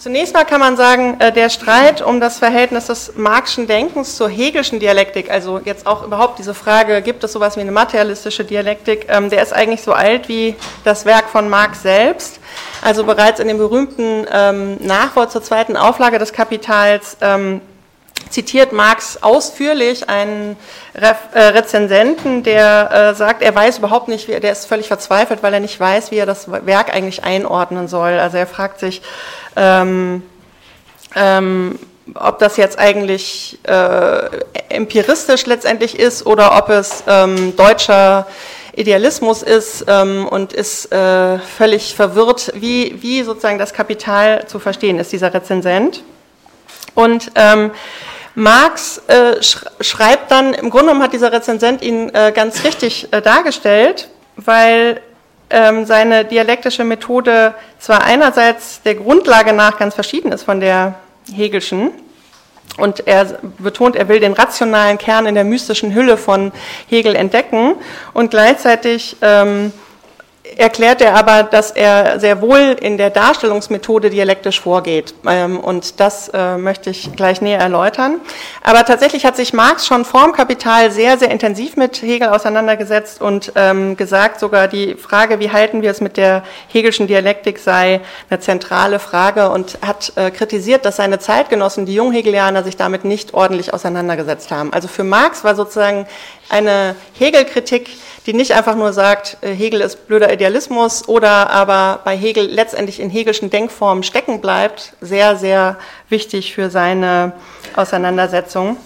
Zunächst mal kann man sagen, äh, der Streit um das Verhältnis des Marxischen Denkens zur Hegelschen Dialektik, also jetzt auch überhaupt diese Frage, gibt es sowas wie eine materialistische Dialektik, ähm, der ist eigentlich so alt wie das Werk von Marx selbst. Also bereits in dem berühmten ähm, Nachwort zur zweiten Auflage des Kapitals ähm, zitiert Marx ausführlich einen Re äh, Rezensenten, der äh, sagt, er weiß überhaupt nicht, wie, der ist völlig verzweifelt, weil er nicht weiß, wie er das Werk eigentlich einordnen soll. Also er fragt sich, ähm, ähm, ob das jetzt eigentlich äh, empiristisch letztendlich ist oder ob es ähm, deutscher Idealismus ist ähm, und ist äh, völlig verwirrt, wie, wie sozusagen das Kapital zu verstehen ist, dieser Rezensent. Und ähm, Marx äh, schreibt dann, im Grunde genommen hat dieser Rezensent ihn äh, ganz richtig äh, dargestellt, weil ähm, seine dialektische Methode zwar einerseits der Grundlage nach ganz verschieden ist von der Hegelschen, und er betont, er will den rationalen Kern in der mystischen Hülle von Hegel entdecken und gleichzeitig ähm, erklärt er aber, dass er sehr wohl in der Darstellungsmethode dialektisch vorgeht. Ähm, und das äh, möchte ich gleich näher erläutern. Aber tatsächlich hat sich Marx schon vorm Kapital sehr, sehr intensiv mit Hegel auseinandergesetzt und ähm, gesagt, sogar die Frage, wie halten wir es mit der Hegelschen Dialektik, sei eine zentrale Frage und hat äh, kritisiert, dass seine Zeitgenossen, die Junghegelianer, sich damit nicht ordentlich auseinandergesetzt haben. Also für Marx war sozusagen eine Hegel-Kritik, die nicht einfach nur sagt, äh, Hegel ist blöder Idealismus oder aber bei Hegel letztendlich in hegelschen Denkformen stecken bleibt, sehr, sehr wichtig für seine Auseinandersetzung.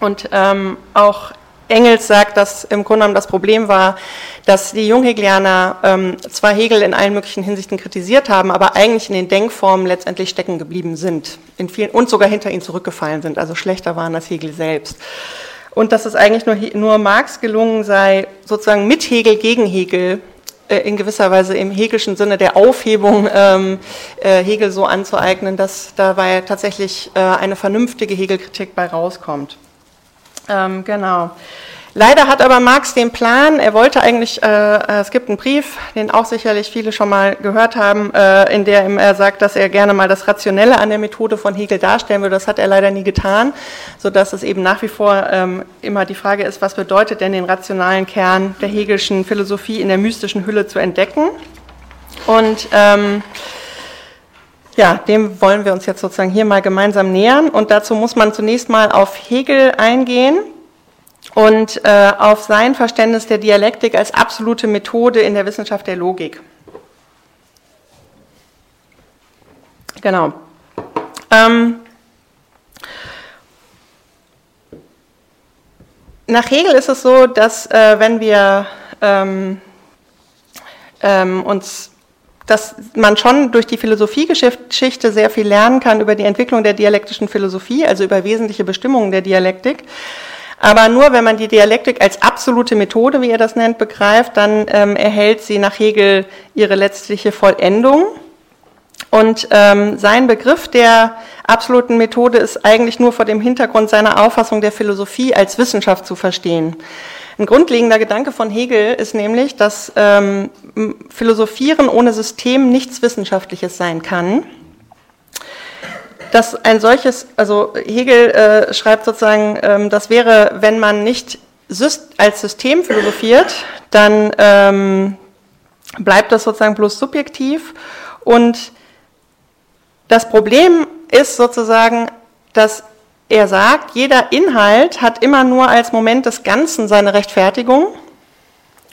Und ähm, auch Engels sagt, dass im Grunde genommen das Problem war, dass die Junghegelianer ähm, zwar Hegel in allen möglichen Hinsichten kritisiert haben, aber eigentlich in den Denkformen letztendlich stecken geblieben sind in vielen, und sogar hinter ihn zurückgefallen sind, also schlechter waren als Hegel selbst und dass es eigentlich nur, nur Marx gelungen sei, sozusagen mit Hegel gegen Hegel äh, in gewisser Weise im hegelschen Sinne der Aufhebung ähm, äh, Hegel so anzueignen, dass dabei tatsächlich äh, eine vernünftige Hegelkritik bei rauskommt. Ähm, genau. Leider hat aber Marx den Plan, er wollte eigentlich, äh, äh, es gibt einen Brief, den auch sicherlich viele schon mal gehört haben, äh, in der er sagt, dass er gerne mal das Rationelle an der Methode von Hegel darstellen würde. Das hat er leider nie getan, sodass es eben nach wie vor ähm, immer die Frage ist, was bedeutet denn den rationalen Kern der Hegelschen Philosophie in der mystischen Hülle zu entdecken. Und ähm, ja, dem wollen wir uns jetzt sozusagen hier mal gemeinsam nähern. Und dazu muss man zunächst mal auf Hegel eingehen und äh, auf sein Verständnis der Dialektik als absolute Methode in der Wissenschaft der Logik. Genau. Ähm, nach Hegel ist es so, dass äh, wenn wir ähm, ähm, uns dass man schon durch die Philosophiegeschichte sehr viel lernen kann über die Entwicklung der dialektischen Philosophie, also über wesentliche Bestimmungen der Dialektik. Aber nur wenn man die Dialektik als absolute Methode, wie er das nennt, begreift, dann ähm, erhält sie nach Hegel ihre letztliche Vollendung. Und ähm, sein Begriff der absoluten Methode ist eigentlich nur vor dem Hintergrund seiner Auffassung der Philosophie als Wissenschaft zu verstehen. Ein grundlegender Gedanke von Hegel ist nämlich, dass ähm, Philosophieren ohne System nichts Wissenschaftliches sein kann dass ein solches, also Hegel äh, schreibt sozusagen, ähm, das wäre, wenn man nicht als System philosophiert, dann ähm, bleibt das sozusagen bloß subjektiv. Und das Problem ist sozusagen, dass er sagt, jeder Inhalt hat immer nur als Moment des Ganzen seine Rechtfertigung.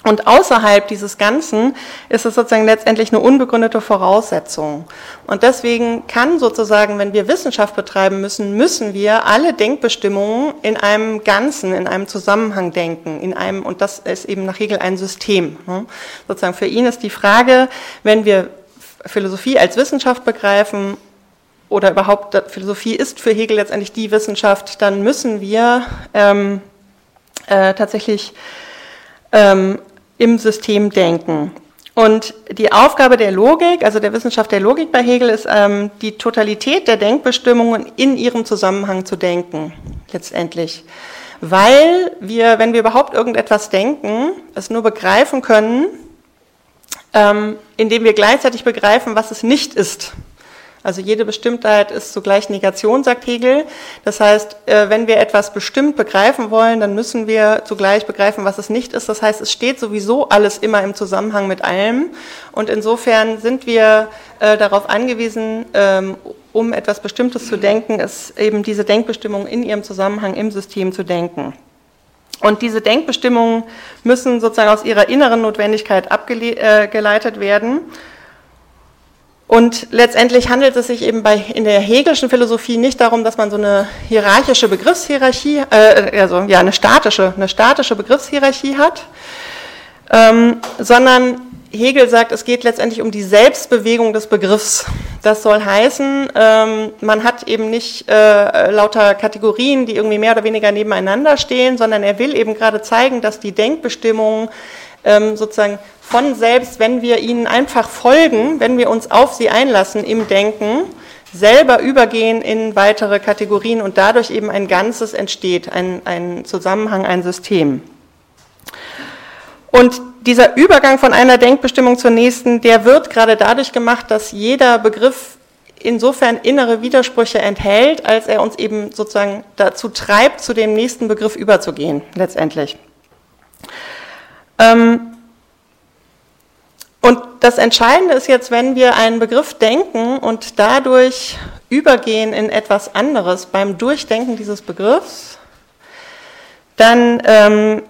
Und außerhalb dieses Ganzen ist es sozusagen letztendlich eine unbegründete Voraussetzung. Und deswegen kann sozusagen, wenn wir Wissenschaft betreiben müssen, müssen wir alle Denkbestimmungen in einem Ganzen, in einem Zusammenhang denken, in einem, und das ist eben nach Hegel ein System. Ne? Sozusagen für ihn ist die Frage, wenn wir Philosophie als Wissenschaft begreifen, oder überhaupt Philosophie ist für Hegel letztendlich die Wissenschaft, dann müssen wir ähm, äh, tatsächlich ähm, im System denken. Und die Aufgabe der Logik, also der Wissenschaft der Logik bei Hegel, ist ähm, die Totalität der Denkbestimmungen in ihrem Zusammenhang zu denken, letztendlich. Weil wir, wenn wir überhaupt irgendetwas denken, es nur begreifen können, ähm, indem wir gleichzeitig begreifen, was es nicht ist. Also jede Bestimmtheit ist zugleich Negation, sagt Hegel. Das heißt, äh, wenn wir etwas bestimmt begreifen wollen, dann müssen wir zugleich begreifen, was es nicht ist. Das heißt, es steht sowieso alles immer im Zusammenhang mit allem. Und insofern sind wir äh, darauf angewiesen, ähm, um etwas Bestimmtes zu denken, ist eben diese Denkbestimmung in ihrem Zusammenhang im System zu denken. Und diese Denkbestimmungen müssen sozusagen aus ihrer inneren Notwendigkeit abgeleitet äh, werden. Und letztendlich handelt es sich eben bei, in der hegelischen Philosophie nicht darum, dass man so eine hierarchische Begriffshierarchie, äh, also ja, eine statische, eine statische Begriffshierarchie hat, ähm, sondern Hegel sagt, es geht letztendlich um die Selbstbewegung des Begriffs. Das soll heißen, ähm, man hat eben nicht äh, lauter Kategorien, die irgendwie mehr oder weniger nebeneinander stehen, sondern er will eben gerade zeigen, dass die Denkbestimmungen sozusagen von selbst, wenn wir ihnen einfach folgen, wenn wir uns auf sie einlassen im Denken, selber übergehen in weitere Kategorien und dadurch eben ein Ganzes entsteht, ein, ein Zusammenhang, ein System. Und dieser Übergang von einer Denkbestimmung zur nächsten, der wird gerade dadurch gemacht, dass jeder Begriff insofern innere Widersprüche enthält, als er uns eben sozusagen dazu treibt, zu dem nächsten Begriff überzugehen, letztendlich. Ähm, und das Entscheidende ist jetzt, wenn wir einen Begriff denken und dadurch übergehen in etwas anderes beim Durchdenken dieses Begriffs, dann ähm,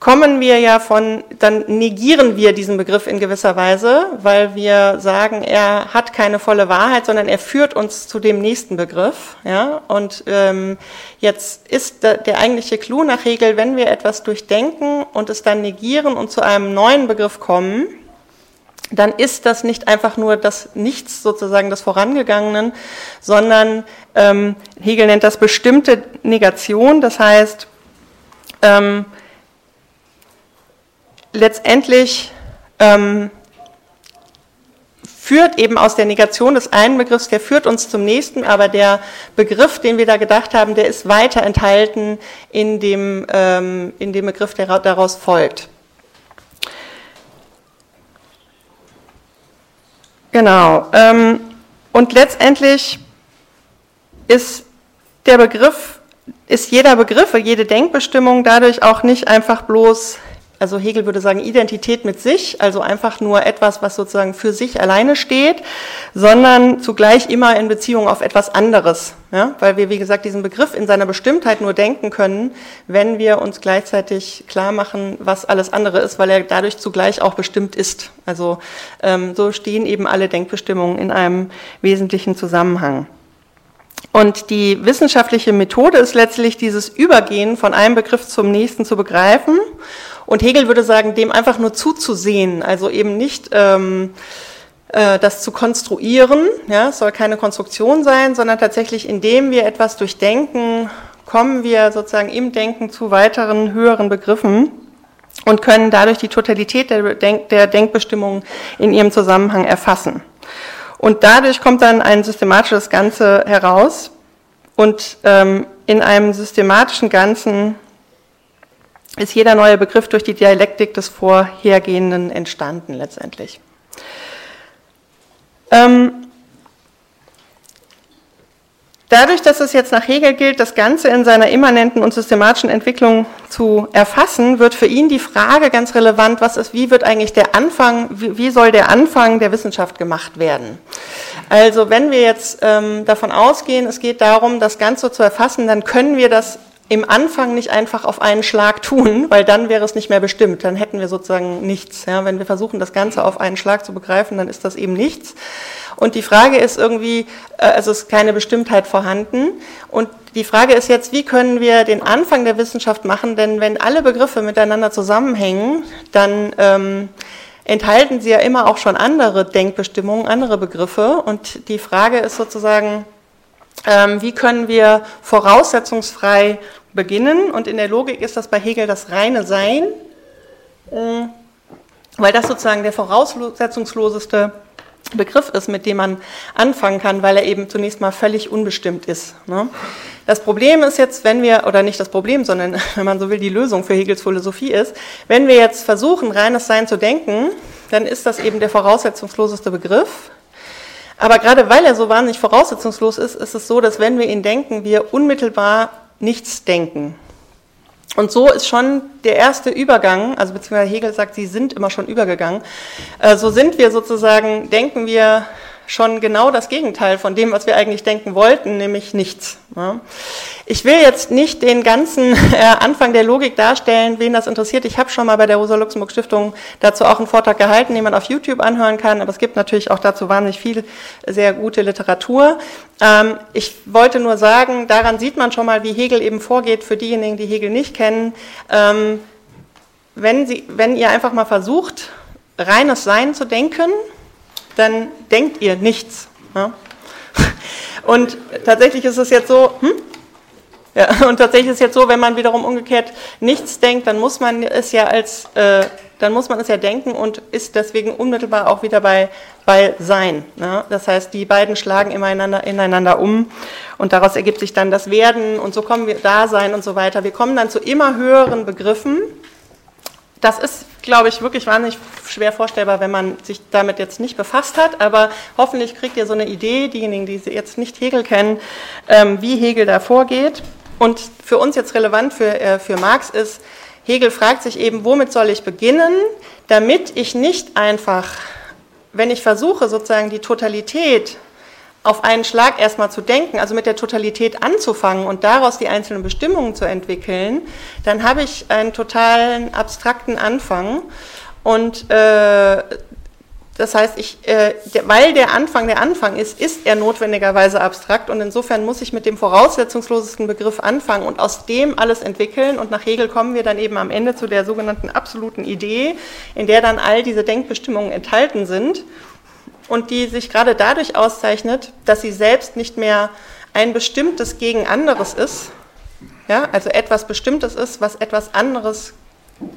kommen wir ja von, dann negieren wir diesen Begriff in gewisser Weise, weil wir sagen, er hat keine volle Wahrheit, sondern er führt uns zu dem nächsten Begriff. Ja? Und ähm, jetzt ist der, der eigentliche Clou nach Hegel, wenn wir etwas durchdenken und es dann negieren und zu einem neuen Begriff kommen, dann ist das nicht einfach nur das Nichts sozusagen des Vorangegangenen, sondern ähm, Hegel nennt das bestimmte Negation, das heißt, ähm, letztendlich ähm, führt eben aus der Negation des einen Begriffs, der führt uns zum nächsten, aber der Begriff, den wir da gedacht haben, der ist weiter enthalten in dem, ähm, in dem Begriff, der daraus folgt. Genau. Ähm, und letztendlich ist der Begriff, ist jeder Begriff, jede Denkbestimmung dadurch auch nicht einfach bloß also Hegel würde sagen, Identität mit sich, also einfach nur etwas, was sozusagen für sich alleine steht, sondern zugleich immer in Beziehung auf etwas anderes. Ja? Weil wir, wie gesagt, diesen Begriff in seiner Bestimmtheit nur denken können, wenn wir uns gleichzeitig klar machen, was alles andere ist, weil er dadurch zugleich auch bestimmt ist. Also ähm, so stehen eben alle Denkbestimmungen in einem wesentlichen Zusammenhang. Und die wissenschaftliche Methode ist letztlich dieses Übergehen von einem Begriff zum nächsten zu begreifen und Hegel würde sagen, dem einfach nur zuzusehen, also eben nicht ähm, äh, das zu konstruieren, ja, es soll keine Konstruktion sein, sondern tatsächlich, indem wir etwas durchdenken, kommen wir sozusagen im Denken zu weiteren höheren Begriffen und können dadurch die Totalität der, Denk der Denkbestimmungen in ihrem Zusammenhang erfassen. Und dadurch kommt dann ein systematisches Ganze heraus und ähm, in einem systematischen Ganzen ist jeder neue Begriff durch die Dialektik des Vorhergehenden entstanden letztendlich. Ähm, Dadurch, dass es jetzt nach Hegel gilt, das Ganze in seiner immanenten und systematischen Entwicklung zu erfassen, wird für ihn die Frage ganz relevant, was ist, wie wird eigentlich der Anfang, wie, soll der Anfang der Wissenschaft gemacht werden? Also wenn wir jetzt ähm, davon ausgehen, es geht darum, das Ganze zu erfassen, dann können wir das im Anfang nicht einfach auf einen Schlag tun, weil dann wäre es nicht mehr bestimmt. Dann hätten wir sozusagen nichts. Ja, wenn wir versuchen, das Ganze auf einen Schlag zu begreifen, dann ist das eben nichts. Und die Frage ist irgendwie, äh, also ist keine Bestimmtheit vorhanden. Und die Frage ist jetzt, wie können wir den Anfang der Wissenschaft machen? Denn wenn alle Begriffe miteinander zusammenhängen, dann ähm, enthalten sie ja immer auch schon andere Denkbestimmungen, andere Begriffe. Und die Frage ist sozusagen, wie können wir voraussetzungsfrei beginnen. Und in der Logik ist das bei Hegel das reine Sein, äh, weil das sozusagen der voraussetzungsloseste Begriff ist, mit dem man anfangen kann, weil er eben zunächst mal völlig unbestimmt ist. Ne? Das Problem ist jetzt, wenn wir, oder nicht das Problem, sondern wenn man so will, die Lösung für Hegels Philosophie ist, wenn wir jetzt versuchen, reines Sein zu denken, dann ist das eben der voraussetzungsloseste Begriff. Aber gerade weil er so wahnsinnig voraussetzungslos ist, ist es so, dass wenn wir ihn denken, wir unmittelbar nichts denken. Und so ist schon der erste Übergang, also beziehungsweise Hegel sagt, sie sind immer schon übergegangen. Äh, so sind wir sozusagen, denken wir schon genau das Gegenteil von dem, was wir eigentlich denken wollten, nämlich nichts. Ich will jetzt nicht den ganzen äh, Anfang der Logik darstellen, wen das interessiert. Ich habe schon mal bei der Rosa-Luxemburg-Stiftung dazu auch einen Vortrag gehalten, den man auf YouTube anhören kann, aber es gibt natürlich auch dazu wahnsinnig viel sehr gute Literatur. Ähm, ich wollte nur sagen, daran sieht man schon mal, wie Hegel eben vorgeht, für diejenigen, die Hegel nicht kennen. Ähm, wenn, Sie, wenn ihr einfach mal versucht, reines Sein zu denken, dann denkt ihr nichts. Ja? Und tatsächlich ist es jetzt so, hm? ja, und tatsächlich ist jetzt so, wenn man wiederum umgekehrt nichts denkt, dann muss man es ja als, äh, dann muss man es ja denken und ist deswegen unmittelbar auch wieder bei, bei Sein. Ja? Das heißt, die beiden schlagen ineinander, ineinander um und daraus ergibt sich dann das Werden und so kommen wir Dasein und so weiter. Wir kommen dann zu immer höheren Begriffen. Das ist glaube ich, wirklich wahnsinnig schwer vorstellbar, wenn man sich damit jetzt nicht befasst hat. Aber hoffentlich kriegt ihr so eine Idee, diejenigen, die jetzt nicht Hegel kennen, ähm, wie Hegel da vorgeht. Und für uns jetzt relevant für, äh, für Marx ist, Hegel fragt sich eben, womit soll ich beginnen, damit ich nicht einfach, wenn ich versuche, sozusagen die Totalität auf einen Schlag erstmal zu denken, also mit der Totalität anzufangen und daraus die einzelnen Bestimmungen zu entwickeln, dann habe ich einen totalen abstrakten Anfang. Und äh, das heißt, ich, äh, der, weil der Anfang der Anfang ist, ist er notwendigerweise abstrakt. Und insofern muss ich mit dem voraussetzungslosesten Begriff anfangen und aus dem alles entwickeln. Und nach Hegel kommen wir dann eben am Ende zu der sogenannten absoluten Idee, in der dann all diese Denkbestimmungen enthalten sind und die sich gerade dadurch auszeichnet, dass sie selbst nicht mehr ein bestimmtes gegen anderes ist, ja, also etwas Bestimmtes ist, was etwas anderes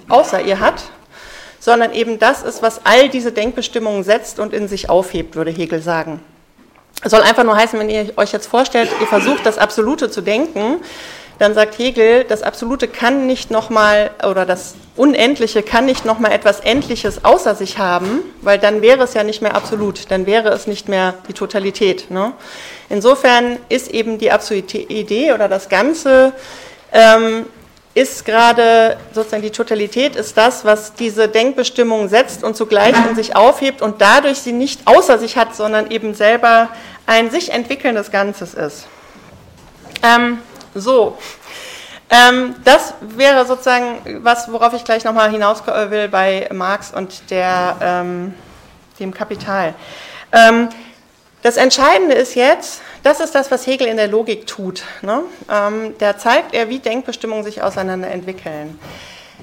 außer ihr hat, sondern eben das ist, was all diese Denkbestimmungen setzt und in sich aufhebt, würde Hegel sagen. Es soll einfach nur heißen, wenn ihr euch jetzt vorstellt, ihr versucht das Absolute zu denken, dann sagt Hegel, das Absolute kann nicht nochmal, oder das Unendliche kann nicht nochmal etwas Endliches außer sich haben, weil dann wäre es ja nicht mehr absolut, dann wäre es nicht mehr die Totalität. Ne? Insofern ist eben die absolute Idee oder das Ganze ähm, ist gerade sozusagen die Totalität ist das, was diese Denkbestimmung setzt und zugleich in sich aufhebt und dadurch sie nicht außer sich hat, sondern eben selber ein sich entwickelndes Ganzes ist. Ähm, so, ähm, das wäre sozusagen was, worauf ich gleich nochmal hinaus will bei Marx und der, ähm, dem Kapital. Ähm, das Entscheidende ist jetzt, das ist das, was Hegel in der Logik tut. Ne? Ähm, da zeigt er, wie Denkbestimmungen sich auseinander entwickeln.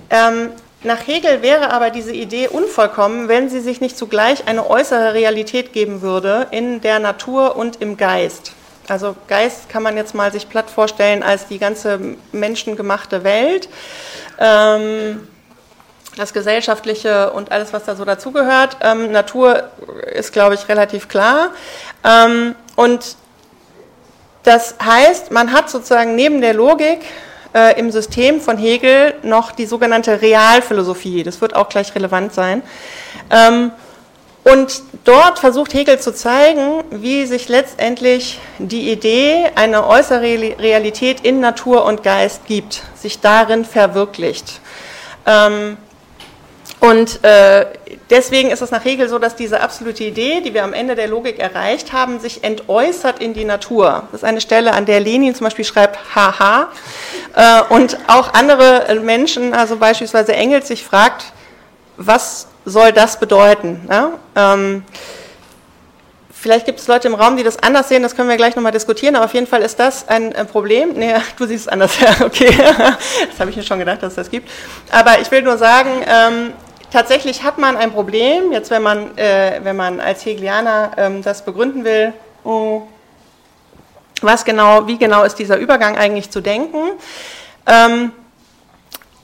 Ähm, nach Hegel wäre aber diese Idee unvollkommen, wenn sie sich nicht zugleich eine äußere Realität geben würde in der Natur und im Geist. Also Geist kann man jetzt mal sich platt vorstellen als die ganze menschengemachte Welt, ähm, das Gesellschaftliche und alles, was da so dazugehört. Ähm, Natur ist, glaube ich, relativ klar. Ähm, und das heißt, man hat sozusagen neben der Logik äh, im System von Hegel noch die sogenannte Realphilosophie. Das wird auch gleich relevant sein. Ähm, und dort versucht Hegel zu zeigen, wie sich letztendlich die Idee einer äußeren Realität in Natur und Geist gibt, sich darin verwirklicht. Ähm, und äh, deswegen ist es nach Hegel so, dass diese absolute Idee, die wir am Ende der Logik erreicht haben, sich entäußert in die Natur. Das ist eine Stelle, an der Lenin zum Beispiel schreibt, haha. Äh, und auch andere Menschen, also beispielsweise Engels, sich fragt, was soll das bedeuten? Ja? Ähm, vielleicht gibt es Leute im Raum, die das anders sehen, das können wir gleich nochmal diskutieren, aber auf jeden Fall ist das ein, ein Problem. Nee, du siehst es anders, ja, okay. das habe ich mir schon gedacht, dass es das gibt. Aber ich will nur sagen, ähm, tatsächlich hat man ein Problem, jetzt wenn man, äh, wenn man als Hegelianer ähm, das begründen will, oh, was genau, wie genau ist dieser Übergang eigentlich zu denken. Ähm,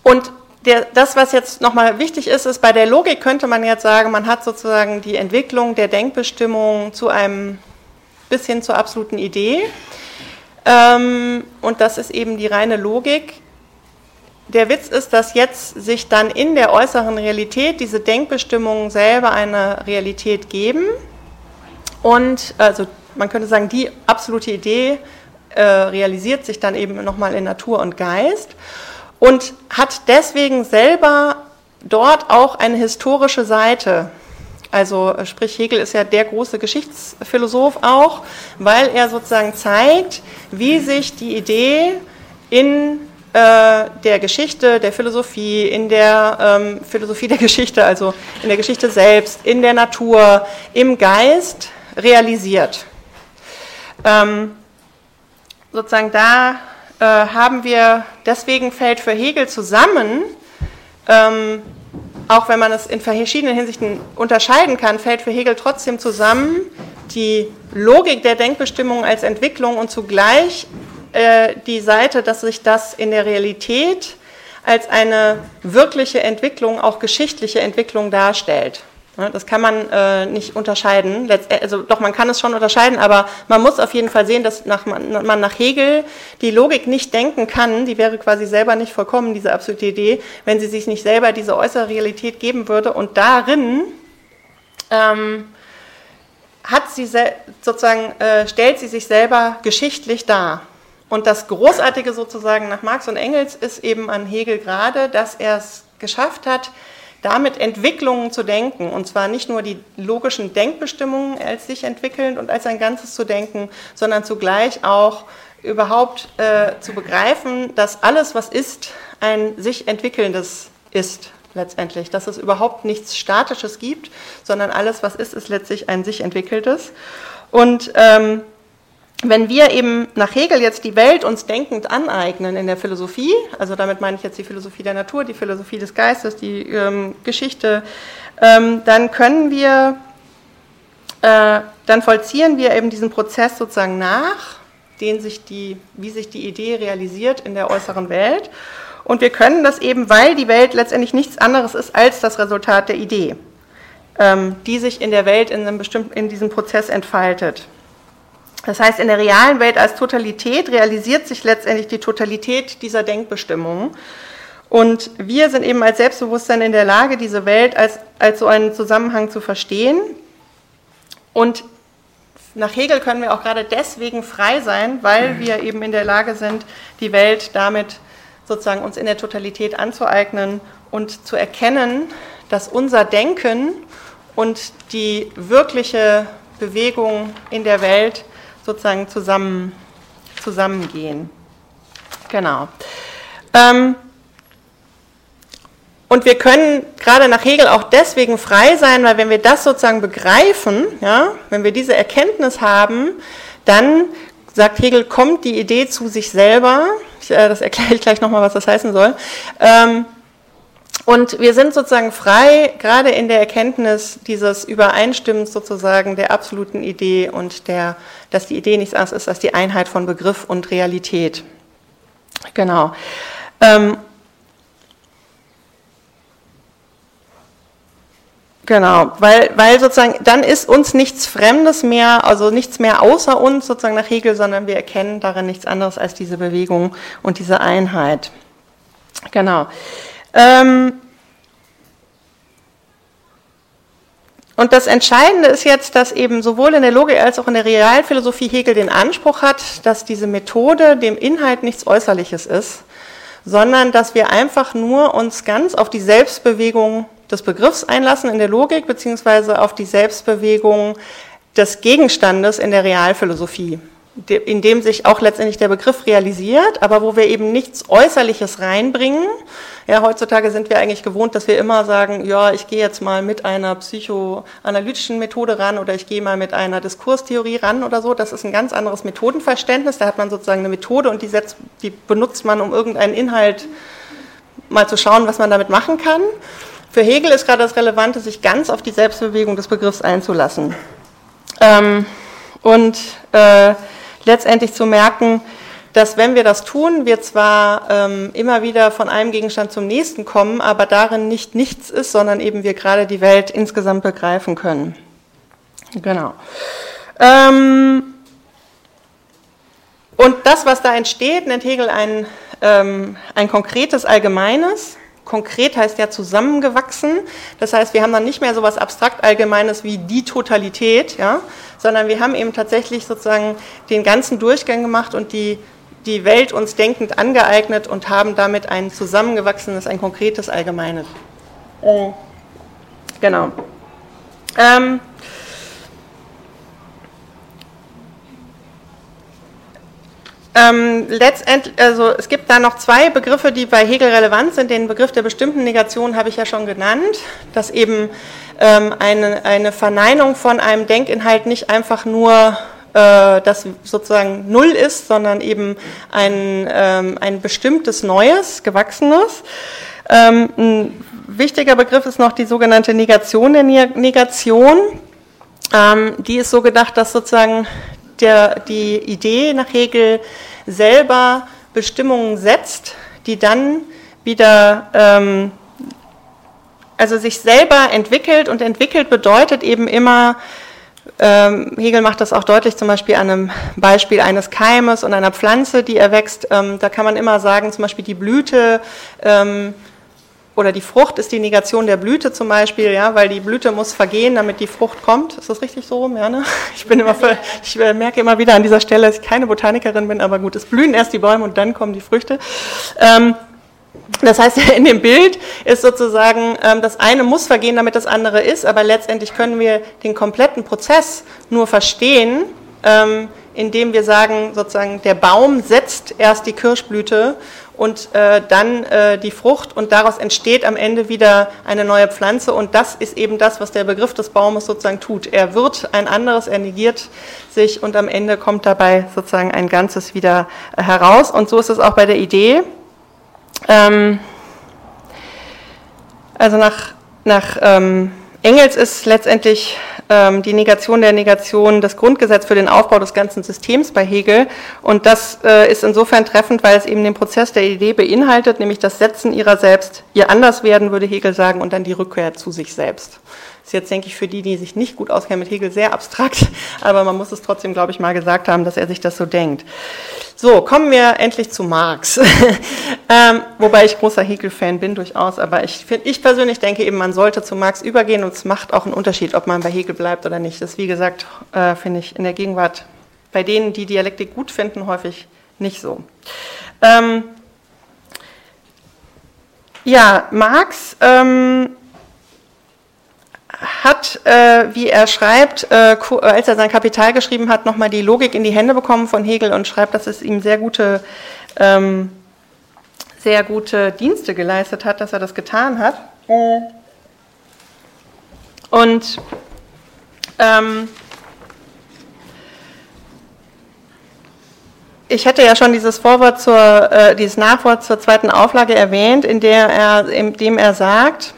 und der, das, was jetzt nochmal wichtig ist, ist, bei der Logik könnte man jetzt sagen, man hat sozusagen die Entwicklung der Denkbestimmung zu einem bis hin zur absoluten Idee. Ähm, und das ist eben die reine Logik. Der Witz ist, dass jetzt sich dann in der äußeren Realität diese Denkbestimmungen selber eine Realität geben. Und also man könnte sagen, die absolute Idee äh, realisiert sich dann eben nochmal in Natur und Geist und hat deswegen selber dort auch eine historische Seite. Also sprich, Hegel ist ja der große Geschichtsphilosoph auch, weil er sozusagen zeigt, wie sich die Idee in äh, der Geschichte, der Philosophie, in der ähm, Philosophie der Geschichte, also in der Geschichte selbst, in der Natur, im Geist realisiert. Ähm, sozusagen da äh, haben wir, deswegen fällt für Hegel zusammen, ähm, auch wenn man es in verschiedenen Hinsichten unterscheiden kann, fällt für Hegel trotzdem zusammen die Logik der Denkbestimmung als Entwicklung und zugleich äh, die Seite, dass sich das in der Realität als eine wirkliche Entwicklung, auch geschichtliche Entwicklung darstellt. Das kann man äh, nicht unterscheiden. Äh, also doch, man kann es schon unterscheiden, aber man muss auf jeden Fall sehen, dass nach, man nach Hegel die Logik nicht denken kann, die wäre quasi selber nicht vollkommen, diese absolute Idee, wenn sie sich nicht selber diese äußere Realität geben würde. Und darin ähm, hat sie sozusagen, äh, stellt sie sich selber geschichtlich dar. Und das Großartige sozusagen nach Marx und Engels ist eben an Hegel gerade, dass er es geschafft hat, damit Entwicklungen zu denken. Und zwar nicht nur die logischen Denkbestimmungen als sich entwickelnd und als ein Ganzes zu denken, sondern zugleich auch überhaupt äh, zu begreifen, dass alles, was ist, ein sich entwickelndes ist letztendlich, dass es überhaupt nichts Statisches gibt, sondern alles, was ist, ist letztlich ein sich entwickeltes. Und ähm, wenn wir eben nach Hegel jetzt die Welt uns denkend aneignen in der Philosophie, also damit meine ich jetzt die Philosophie der Natur, die Philosophie des Geistes, die ähm, Geschichte, ähm, dann können wir, äh, dann vollziehen wir eben diesen Prozess sozusagen nach, den sich die, wie sich die Idee realisiert in der äußeren Welt. Und wir können das eben, weil die Welt letztendlich nichts anderes ist als das Resultat der Idee, ähm, die sich in der Welt in, einem bestimmten, in diesem Prozess entfaltet. Das heißt, in der realen Welt als Totalität realisiert sich letztendlich die Totalität dieser Denkbestimmungen. Und wir sind eben als Selbstbewusstsein in der Lage, diese Welt als, als so einen Zusammenhang zu verstehen. Und nach Hegel können wir auch gerade deswegen frei sein, weil wir eben in der Lage sind, die Welt damit sozusagen uns in der Totalität anzueignen und zu erkennen, dass unser Denken und die wirkliche Bewegung in der Welt sozusagen zusammen, zusammengehen. Genau. Ähm, und wir können gerade nach Hegel auch deswegen frei sein, weil wenn wir das sozusagen begreifen, ja, wenn wir diese Erkenntnis haben, dann sagt Hegel, kommt die Idee zu sich selber. Ich, äh, das erkläre ich gleich nochmal, was das heißen soll. Ähm, und wir sind sozusagen frei, gerade in der Erkenntnis dieses Übereinstimmens sozusagen der absoluten Idee und der, dass die Idee nichts anderes ist als die Einheit von Begriff und Realität. Genau. Ähm, Genau, weil, weil sozusagen dann ist uns nichts Fremdes mehr, also nichts mehr außer uns sozusagen nach Hegel, sondern wir erkennen darin nichts anderes als diese Bewegung und diese Einheit. Genau. Ähm, und das Entscheidende ist jetzt, dass eben sowohl in der Logik als auch in der Realphilosophie Hegel den Anspruch hat, dass diese Methode dem Inhalt nichts Äußerliches ist, sondern dass wir einfach nur uns ganz auf die Selbstbewegung des Begriffs einlassen in der Logik, beziehungsweise auf die Selbstbewegung des Gegenstandes in der Realphilosophie in dem sich auch letztendlich der Begriff realisiert, aber wo wir eben nichts Äußerliches reinbringen. Ja, heutzutage sind wir eigentlich gewohnt, dass wir immer sagen, ja, ich gehe jetzt mal mit einer psychoanalytischen Methode ran oder ich gehe mal mit einer Diskurstheorie ran oder so. Das ist ein ganz anderes Methodenverständnis. Da hat man sozusagen eine Methode und die, setzt, die benutzt man, um irgendeinen Inhalt mal zu schauen, was man damit machen kann. Für Hegel ist gerade das Relevante, sich ganz auf die Selbstbewegung des Begriffs einzulassen. Ähm, und äh, letztendlich zu merken, dass wenn wir das tun, wir zwar ähm, immer wieder von einem Gegenstand zum nächsten kommen, aber darin nicht nichts ist, sondern eben wir gerade die Welt insgesamt begreifen können. Genau. Ähm, und das, was da entsteht, nennt Hegel ein, ähm, ein konkretes Allgemeines. Konkret heißt ja zusammengewachsen. Das heißt, wir haben dann nicht mehr so etwas abstrakt Allgemeines wie die Totalität, ja, sondern wir haben eben tatsächlich sozusagen den ganzen Durchgang gemacht und die, die Welt uns denkend angeeignet und haben damit ein zusammengewachsenes, ein konkretes Allgemeines. Äh, genau. Ähm, Ähm, letztendlich, also es gibt da noch zwei Begriffe, die bei Hegel relevant sind. Den Begriff der bestimmten Negation habe ich ja schon genannt, dass eben ähm, eine, eine Verneinung von einem Denkinhalt nicht einfach nur äh, das sozusagen Null ist, sondern eben ein, ähm, ein bestimmtes Neues, Gewachsenes. Ähm, ein wichtiger Begriff ist noch die sogenannte Negation der Negation. Ähm, die ist so gedacht, dass sozusagen der, die Idee nach Hegel selber Bestimmungen setzt, die dann wieder, ähm, also sich selber entwickelt und entwickelt bedeutet eben immer, ähm, Hegel macht das auch deutlich zum Beispiel an einem Beispiel eines Keimes und einer Pflanze, die erwächst. Ähm, da kann man immer sagen, zum Beispiel die Blüte ähm, oder die Frucht ist die Negation der Blüte zum Beispiel, ja, weil die Blüte muss vergehen, damit die Frucht kommt. Ist das richtig so rum? Ich bin immer, für, ich merke immer wieder an dieser Stelle, dass ich keine Botanikerin bin, aber gut, es blühen erst die Bäume und dann kommen die Früchte. Ähm, das heißt, in dem Bild ist sozusagen, ähm, das eine muss vergehen, damit das andere ist, aber letztendlich können wir den kompletten Prozess nur verstehen, ähm, indem wir sagen, sozusagen, der Baum setzt erst die Kirschblüte und äh, dann äh, die Frucht und daraus entsteht am Ende wieder eine neue Pflanze und das ist eben das, was der Begriff des Baumes sozusagen tut. Er wird ein anderes, er negiert sich und am Ende kommt dabei sozusagen ein Ganzes wieder heraus und so ist es auch bei der Idee. Ähm, also nach, nach ähm, Engels ist letztendlich die Negation der Negation das Grundgesetz für den Aufbau des ganzen Systems bei Hegel. Und das äh, ist insofern treffend, weil es eben den Prozess der Idee beinhaltet, nämlich das Setzen ihrer selbst, ihr Anderswerden, würde Hegel sagen, und dann die Rückkehr zu sich selbst. Ist jetzt, denke ich, für die, die sich nicht gut auskennen mit Hegel, sehr abstrakt, aber man muss es trotzdem, glaube ich, mal gesagt haben, dass er sich das so denkt. So, kommen wir endlich zu Marx. ähm, wobei ich großer Hegel-Fan bin durchaus, aber ich, find, ich persönlich denke eben, man sollte zu Marx übergehen und es macht auch einen Unterschied, ob man bei Hegel bleibt oder nicht. Das, wie gesagt, äh, finde ich in der Gegenwart bei denen, die Dialektik gut finden, häufig nicht so. Ähm, ja, Marx ähm, hat, äh, wie er schreibt, äh, als er sein Kapital geschrieben hat, nochmal die Logik in die Hände bekommen von Hegel und schreibt, dass es ihm sehr gute, ähm, sehr gute Dienste geleistet hat, dass er das getan hat. Und ähm, ich hätte ja schon dieses Vorwort zur, äh, dieses Nachwort zur zweiten Auflage erwähnt, in der er, in dem er sagt,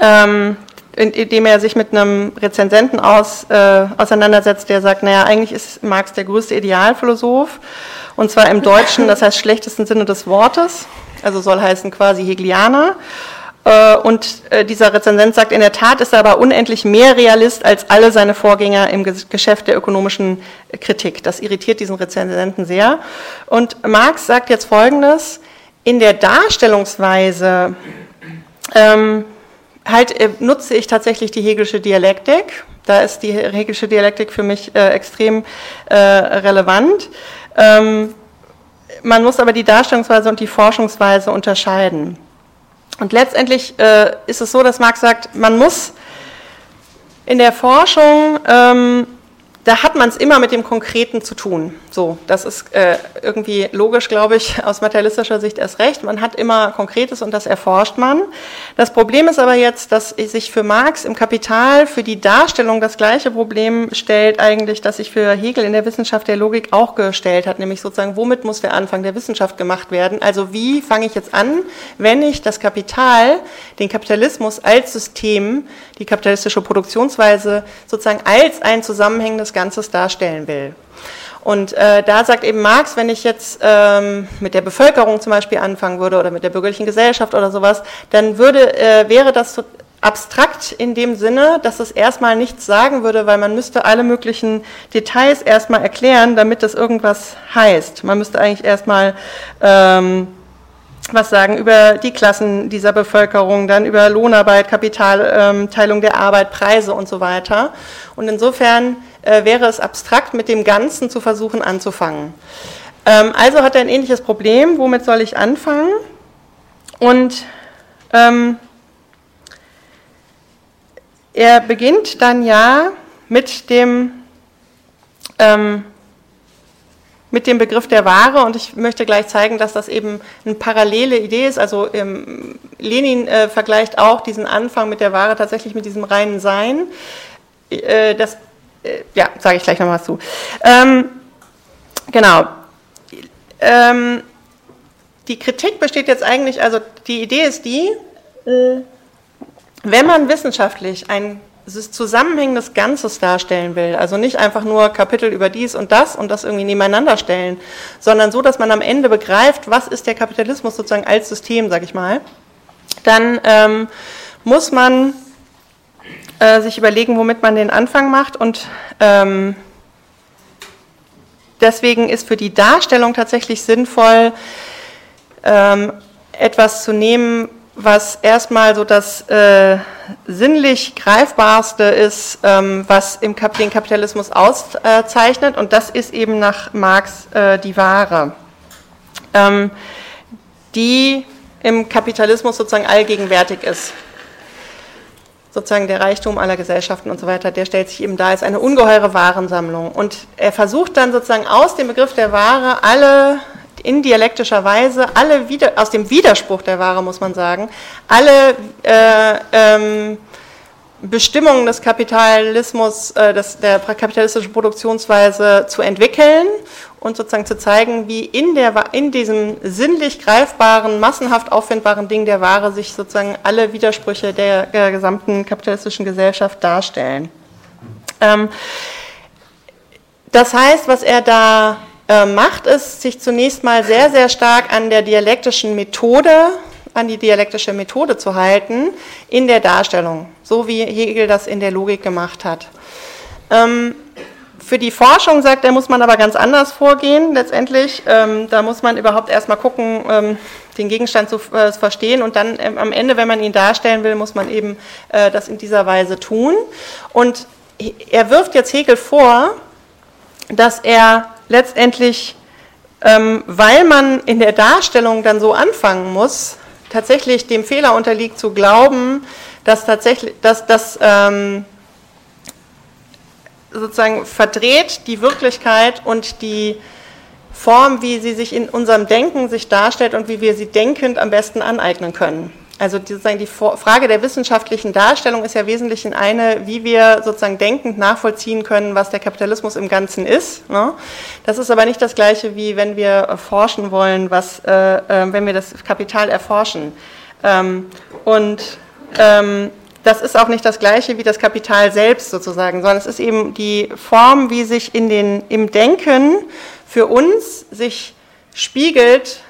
ähm, indem er sich mit einem Rezensenten aus, äh, auseinandersetzt, der sagt, naja, eigentlich ist Marx der größte Idealphilosoph, und zwar im Deutschen, das heißt schlechtesten Sinne des Wortes, also soll heißen quasi Hegelianer. Äh, und äh, dieser Rezensent sagt, in der Tat ist er aber unendlich mehr Realist als alle seine Vorgänger im Geschäft der ökonomischen Kritik. Das irritiert diesen Rezensenten sehr. Und Marx sagt jetzt Folgendes, in der Darstellungsweise ähm, halt äh, nutze ich tatsächlich die Hegelische Dialektik. Da ist die Hegelische Dialektik für mich äh, extrem äh, relevant. Ähm, man muss aber die Darstellungsweise und die Forschungsweise unterscheiden. Und letztendlich äh, ist es so, dass Marx sagt, man muss in der Forschung ähm, da hat man es immer mit dem Konkreten zu tun. So, das ist äh, irgendwie logisch, glaube ich, aus materialistischer Sicht erst recht. Man hat immer Konkretes und das erforscht man. Das Problem ist aber jetzt, dass sich für Marx im Kapital für die Darstellung das gleiche Problem stellt eigentlich, das sich für Hegel in der Wissenschaft der Logik auch gestellt hat, nämlich sozusagen, womit muss der Anfang der Wissenschaft gemacht werden? Also wie fange ich jetzt an, wenn ich das Kapital, den Kapitalismus als System, die kapitalistische Produktionsweise sozusagen als ein zusammenhängendes Ganzes darstellen will. Und äh, da sagt eben Marx, wenn ich jetzt ähm, mit der Bevölkerung zum Beispiel anfangen würde oder mit der bürgerlichen Gesellschaft oder sowas, dann würde, äh, wäre das so abstrakt in dem Sinne, dass es erstmal nichts sagen würde, weil man müsste alle möglichen Details erstmal erklären, damit das irgendwas heißt. Man müsste eigentlich erstmal ähm, was sagen über die Klassen dieser Bevölkerung, dann über Lohnarbeit, Kapitalteilung der Arbeit, Preise und so weiter. Und insofern äh, wäre es abstrakt, mit dem Ganzen zu versuchen anzufangen. Ähm, also hat er ein ähnliches Problem, womit soll ich anfangen? Und ähm, er beginnt dann ja mit dem ähm, mit dem Begriff der Ware und ich möchte gleich zeigen, dass das eben eine parallele Idee ist. Also ähm, Lenin äh, vergleicht auch diesen Anfang mit der Ware tatsächlich mit diesem reinen Sein. Äh, das, ja, sage ich gleich nochmal zu. Ähm, genau. Ähm, die Kritik besteht jetzt eigentlich, also die Idee ist die, äh, wenn man wissenschaftlich ein zusammenhängendes Ganzes darstellen will, also nicht einfach nur Kapitel über dies und das und das irgendwie nebeneinander stellen, sondern so, dass man am Ende begreift, was ist der Kapitalismus sozusagen als System, sag ich mal, dann ähm, muss man äh, sich überlegen, womit man den Anfang macht. Und ähm, deswegen ist für die Darstellung tatsächlich sinnvoll, ähm, etwas zu nehmen, was erstmal so das äh, sinnlich greifbarste ist, ähm, was im Kap den Kapitalismus auszeichnet, und das ist eben nach Marx äh, die Ware, ähm, die im Kapitalismus sozusagen allgegenwärtig ist. Sozusagen der Reichtum aller Gesellschaften und so weiter, der stellt sich eben da als eine ungeheure Warensammlung. Und er versucht dann sozusagen aus dem Begriff der Ware alle in dialektischer Weise alle wieder, aus dem Widerspruch der Ware, muss man sagen, alle äh, ähm, Bestimmungen des Kapitalismus, äh, des, der kapitalistischen Produktionsweise zu entwickeln und sozusagen zu zeigen, wie in, der, in diesem sinnlich greifbaren, massenhaft auffindbaren Ding der Ware sich sozusagen alle Widersprüche der, der gesamten kapitalistischen Gesellschaft darstellen. Ähm, das heißt, was er da äh, macht es, sich zunächst mal sehr, sehr stark an der dialektischen Methode, an die dialektische Methode zu halten in der Darstellung, so wie Hegel das in der Logik gemacht hat. Ähm, für die Forschung, sagt er, muss man aber ganz anders vorgehen letztendlich. Ähm, da muss man überhaupt erstmal gucken, ähm, den Gegenstand zu äh, verstehen und dann ähm, am Ende, wenn man ihn darstellen will, muss man eben äh, das in dieser Weise tun. Und er wirft jetzt Hegel vor, dass er letztendlich, ähm, weil man in der Darstellung dann so anfangen muss, tatsächlich dem Fehler unterliegt zu glauben, dass tatsächlich, dass das ähm, sozusagen verdreht die Wirklichkeit und die Form, wie sie sich in unserem Denken sich darstellt und wie wir sie denkend am besten aneignen können. Also sozusagen die Frage der wissenschaftlichen Darstellung ist ja wesentlich eine, wie wir sozusagen denkend nachvollziehen können, was der Kapitalismus im Ganzen ist. Ne? Das ist aber nicht das Gleiche, wie wenn wir forschen wollen, was, äh, äh, wenn wir das Kapital erforschen. Ähm, und ähm, das ist auch nicht das Gleiche wie das Kapital selbst sozusagen, sondern es ist eben die Form, wie sich in den, im Denken für uns sich spiegelt,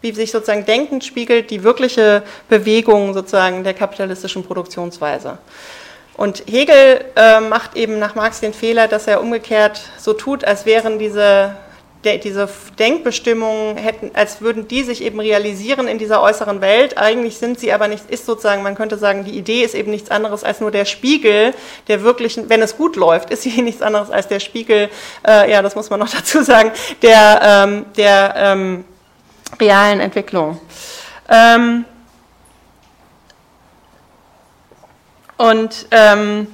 wie sich sozusagen denkend spiegelt die wirkliche Bewegung sozusagen der kapitalistischen Produktionsweise. Und Hegel äh, macht eben nach Marx den Fehler, dass er umgekehrt so tut, als wären diese, de, diese Denkbestimmungen, hätten, als würden die sich eben realisieren in dieser äußeren Welt. Eigentlich sind sie aber nicht, ist sozusagen, man könnte sagen, die Idee ist eben nichts anderes als nur der Spiegel der wirklichen, wenn es gut läuft, ist sie nichts anderes als der Spiegel, äh, ja, das muss man noch dazu sagen, der, ähm, der ähm, realen Entwicklung. Ähm, und ähm,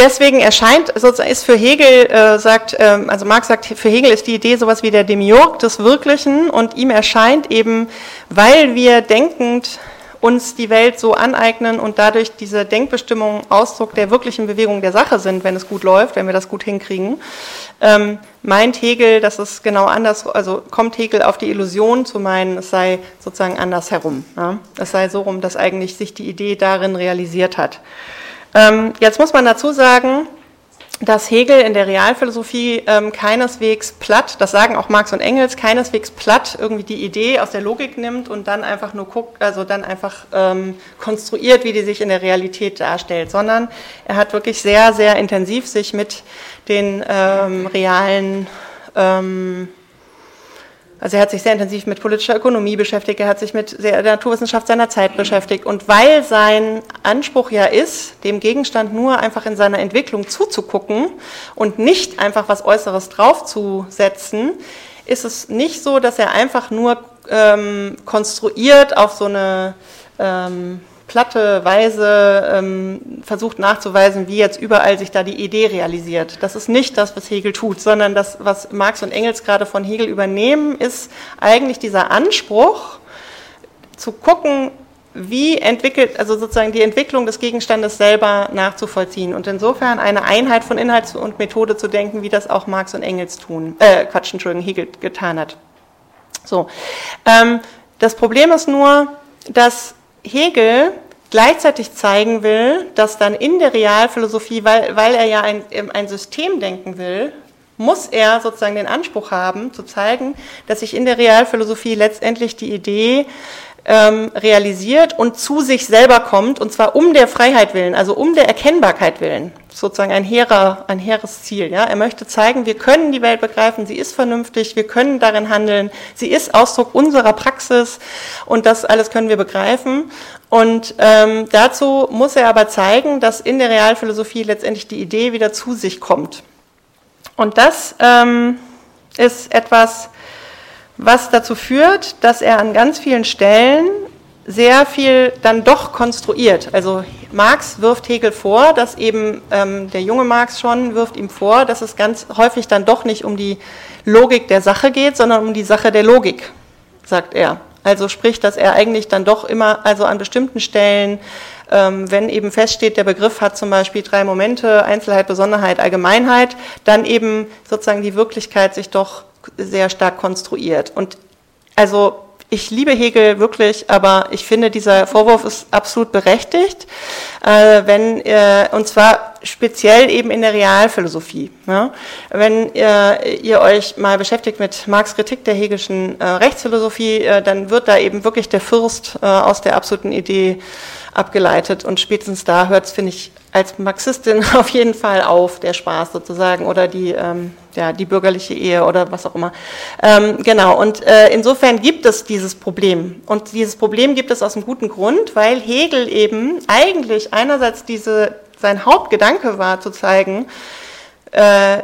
deswegen erscheint, sozusagen ist für Hegel, äh, sagt, äh, also Marx sagt, für Hegel ist die Idee sowas wie der Demiurg des Wirklichen und ihm erscheint eben, weil wir denkend uns die Welt so aneignen und dadurch diese Denkbestimmungen Ausdruck der wirklichen Bewegung der Sache sind, wenn es gut läuft, wenn wir das gut hinkriegen, ähm, meint Hegel, dass es genau anders, also kommt Hegel auf die Illusion zu meinen, es sei sozusagen anders herum. Ja? Es sei so rum, dass eigentlich sich die Idee darin realisiert hat. Ähm, jetzt muss man dazu sagen, dass Hegel in der Realphilosophie ähm, keineswegs platt, das sagen auch Marx und Engels, keineswegs platt irgendwie die Idee aus der Logik nimmt und dann einfach nur guckt, also dann einfach ähm, konstruiert, wie die sich in der Realität darstellt, sondern er hat wirklich sehr, sehr intensiv sich mit den ähm, realen ähm, also er hat sich sehr intensiv mit politischer Ökonomie beschäftigt, er hat sich mit der Naturwissenschaft seiner Zeit beschäftigt. Und weil sein Anspruch ja ist, dem Gegenstand nur einfach in seiner Entwicklung zuzugucken und nicht einfach was Äußeres draufzusetzen, ist es nicht so, dass er einfach nur ähm, konstruiert auf so eine ähm, platte Weise ähm, versucht nachzuweisen, wie jetzt überall sich da die Idee realisiert. Das ist nicht das, was Hegel tut, sondern das, was Marx und Engels gerade von Hegel übernehmen, ist eigentlich dieser Anspruch zu gucken, wie entwickelt, also sozusagen die Entwicklung des Gegenstandes selber nachzuvollziehen und insofern eine Einheit von Inhalt und Methode zu denken, wie das auch Marx und Engels tun, äh, Quatsch, Entschuldigung, Hegel getan hat. So. Ähm, das Problem ist nur, dass Hegel gleichzeitig zeigen will, dass dann in der Realphilosophie, weil, weil er ja ein, ein System denken will, muss er sozusagen den Anspruch haben, zu zeigen, dass sich in der Realphilosophie letztendlich die Idee ähm, realisiert und zu sich selber kommt, und zwar um der Freiheit willen, also um der Erkennbarkeit willen. Sozusagen ein, hehrer, ein hehres Ziel. Ja? Er möchte zeigen, wir können die Welt begreifen, sie ist vernünftig, wir können darin handeln, sie ist Ausdruck unserer Praxis und das alles können wir begreifen. Und ähm, dazu muss er aber zeigen, dass in der Realphilosophie letztendlich die Idee wieder zu sich kommt. Und das ähm, ist etwas, was dazu führt, dass er an ganz vielen Stellen sehr viel dann doch konstruiert. Also Marx wirft Hegel vor, dass eben ähm, der junge Marx schon wirft ihm vor, dass es ganz häufig dann doch nicht um die Logik der Sache geht, sondern um die Sache der Logik, sagt er. Also sprich, dass er eigentlich dann doch immer, also an bestimmten Stellen, ähm, wenn eben feststeht, der Begriff hat zum Beispiel drei Momente, Einzelheit, Besonderheit, Allgemeinheit, dann eben sozusagen die Wirklichkeit sich doch sehr stark konstruiert. Und also ich liebe Hegel wirklich, aber ich finde, dieser Vorwurf ist absolut berechtigt, äh, wenn, äh, und zwar speziell eben in der Realphilosophie. Ja? Wenn äh, ihr euch mal beschäftigt mit Marx Kritik der hegelischen äh, Rechtsphilosophie, äh, dann wird da eben wirklich der Fürst äh, aus der absoluten Idee abgeleitet und spätestens da hört es, finde ich, als Marxistin auf jeden Fall auf, der Spaß sozusagen oder die, ähm, ja, die bürgerliche Ehe oder was auch immer. Ähm, genau, und äh, insofern gibt es dieses Problem. Und dieses Problem gibt es aus einem guten Grund, weil Hegel eben eigentlich einerseits diese, sein Hauptgedanke war zu zeigen, äh,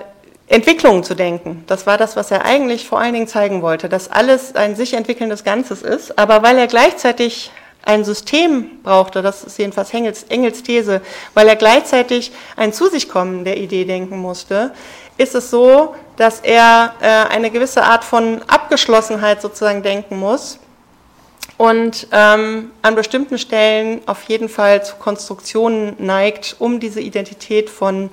Entwicklungen zu denken. Das war das, was er eigentlich vor allen Dingen zeigen wollte, dass alles ein sich entwickelndes Ganzes ist, aber weil er gleichzeitig ein System brauchte, das ist jedenfalls Engels, Engels These, weil er gleichzeitig ein Zu sich kommen der Idee denken musste, ist es so, dass er äh, eine gewisse Art von Abgeschlossenheit sozusagen denken muss und ähm, an bestimmten Stellen auf jeden Fall zu Konstruktionen neigt, um diese Identität von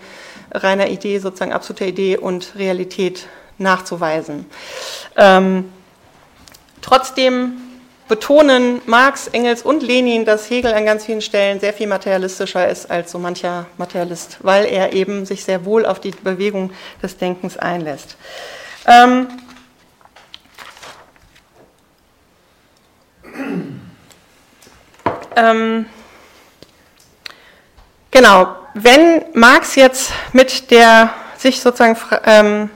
reiner Idee, sozusagen absoluter Idee und Realität nachzuweisen. Ähm, trotzdem betonen Marx, Engels und Lenin, dass Hegel an ganz vielen Stellen sehr viel materialistischer ist als so mancher Materialist, weil er eben sich sehr wohl auf die Bewegung des Denkens einlässt. Ähm ähm genau, wenn Marx jetzt mit der sich sozusagen ähm,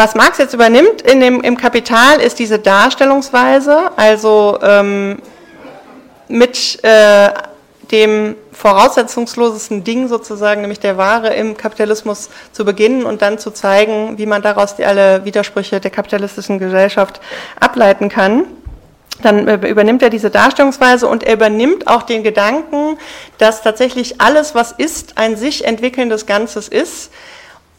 was Marx jetzt übernimmt in dem, im Kapital ist diese Darstellungsweise, also ähm, mit äh, dem voraussetzungslosesten Ding sozusagen, nämlich der Ware im Kapitalismus zu beginnen und dann zu zeigen, wie man daraus die, alle Widersprüche der kapitalistischen Gesellschaft ableiten kann. Dann äh, übernimmt er diese Darstellungsweise und er übernimmt auch den Gedanken, dass tatsächlich alles, was ist, ein sich entwickelndes Ganzes ist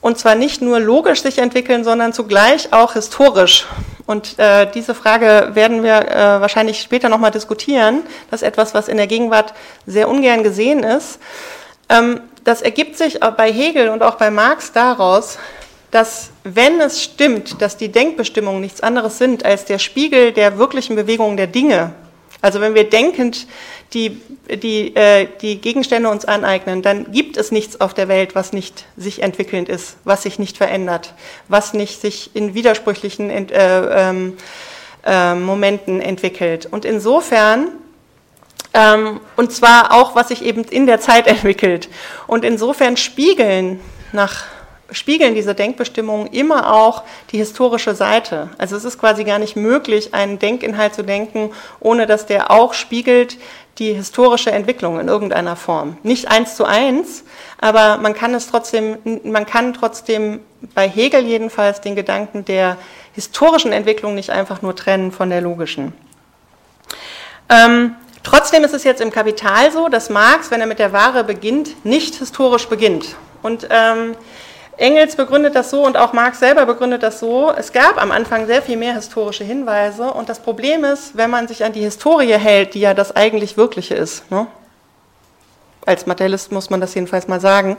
und zwar nicht nur logisch sich entwickeln, sondern zugleich auch historisch. Und äh, diese Frage werden wir äh, wahrscheinlich später nochmal diskutieren. Das ist etwas, was in der Gegenwart sehr ungern gesehen ist. Ähm, das ergibt sich bei Hegel und auch bei Marx daraus, dass wenn es stimmt, dass die Denkbestimmungen nichts anderes sind als der Spiegel der wirklichen Bewegungen der Dinge, also wenn wir denkend die, die, äh, die Gegenstände uns aneignen, dann gibt es nichts auf der Welt, was nicht sich entwickelnd ist, was sich nicht verändert, was nicht sich in widersprüchlichen äh, ähm, äh, Momenten entwickelt. Und insofern, ähm, und zwar auch, was sich eben in der Zeit entwickelt. Und insofern spiegeln nach spiegeln diese Denkbestimmungen immer auch die historische Seite. Also es ist quasi gar nicht möglich, einen Denkinhalt zu denken, ohne dass der auch spiegelt die historische Entwicklung in irgendeiner Form. Nicht eins zu eins, aber man kann es trotzdem, man kann trotzdem bei Hegel jedenfalls den Gedanken der historischen Entwicklung nicht einfach nur trennen von der logischen. Ähm, trotzdem ist es jetzt im Kapital so, dass Marx, wenn er mit der Ware beginnt, nicht historisch beginnt. Und ähm, Engels begründet das so und auch Marx selber begründet das so. Es gab am Anfang sehr viel mehr historische Hinweise und das Problem ist, wenn man sich an die Historie hält, die ja das eigentlich Wirkliche ist, ne? Als Materialist muss man das jedenfalls mal sagen,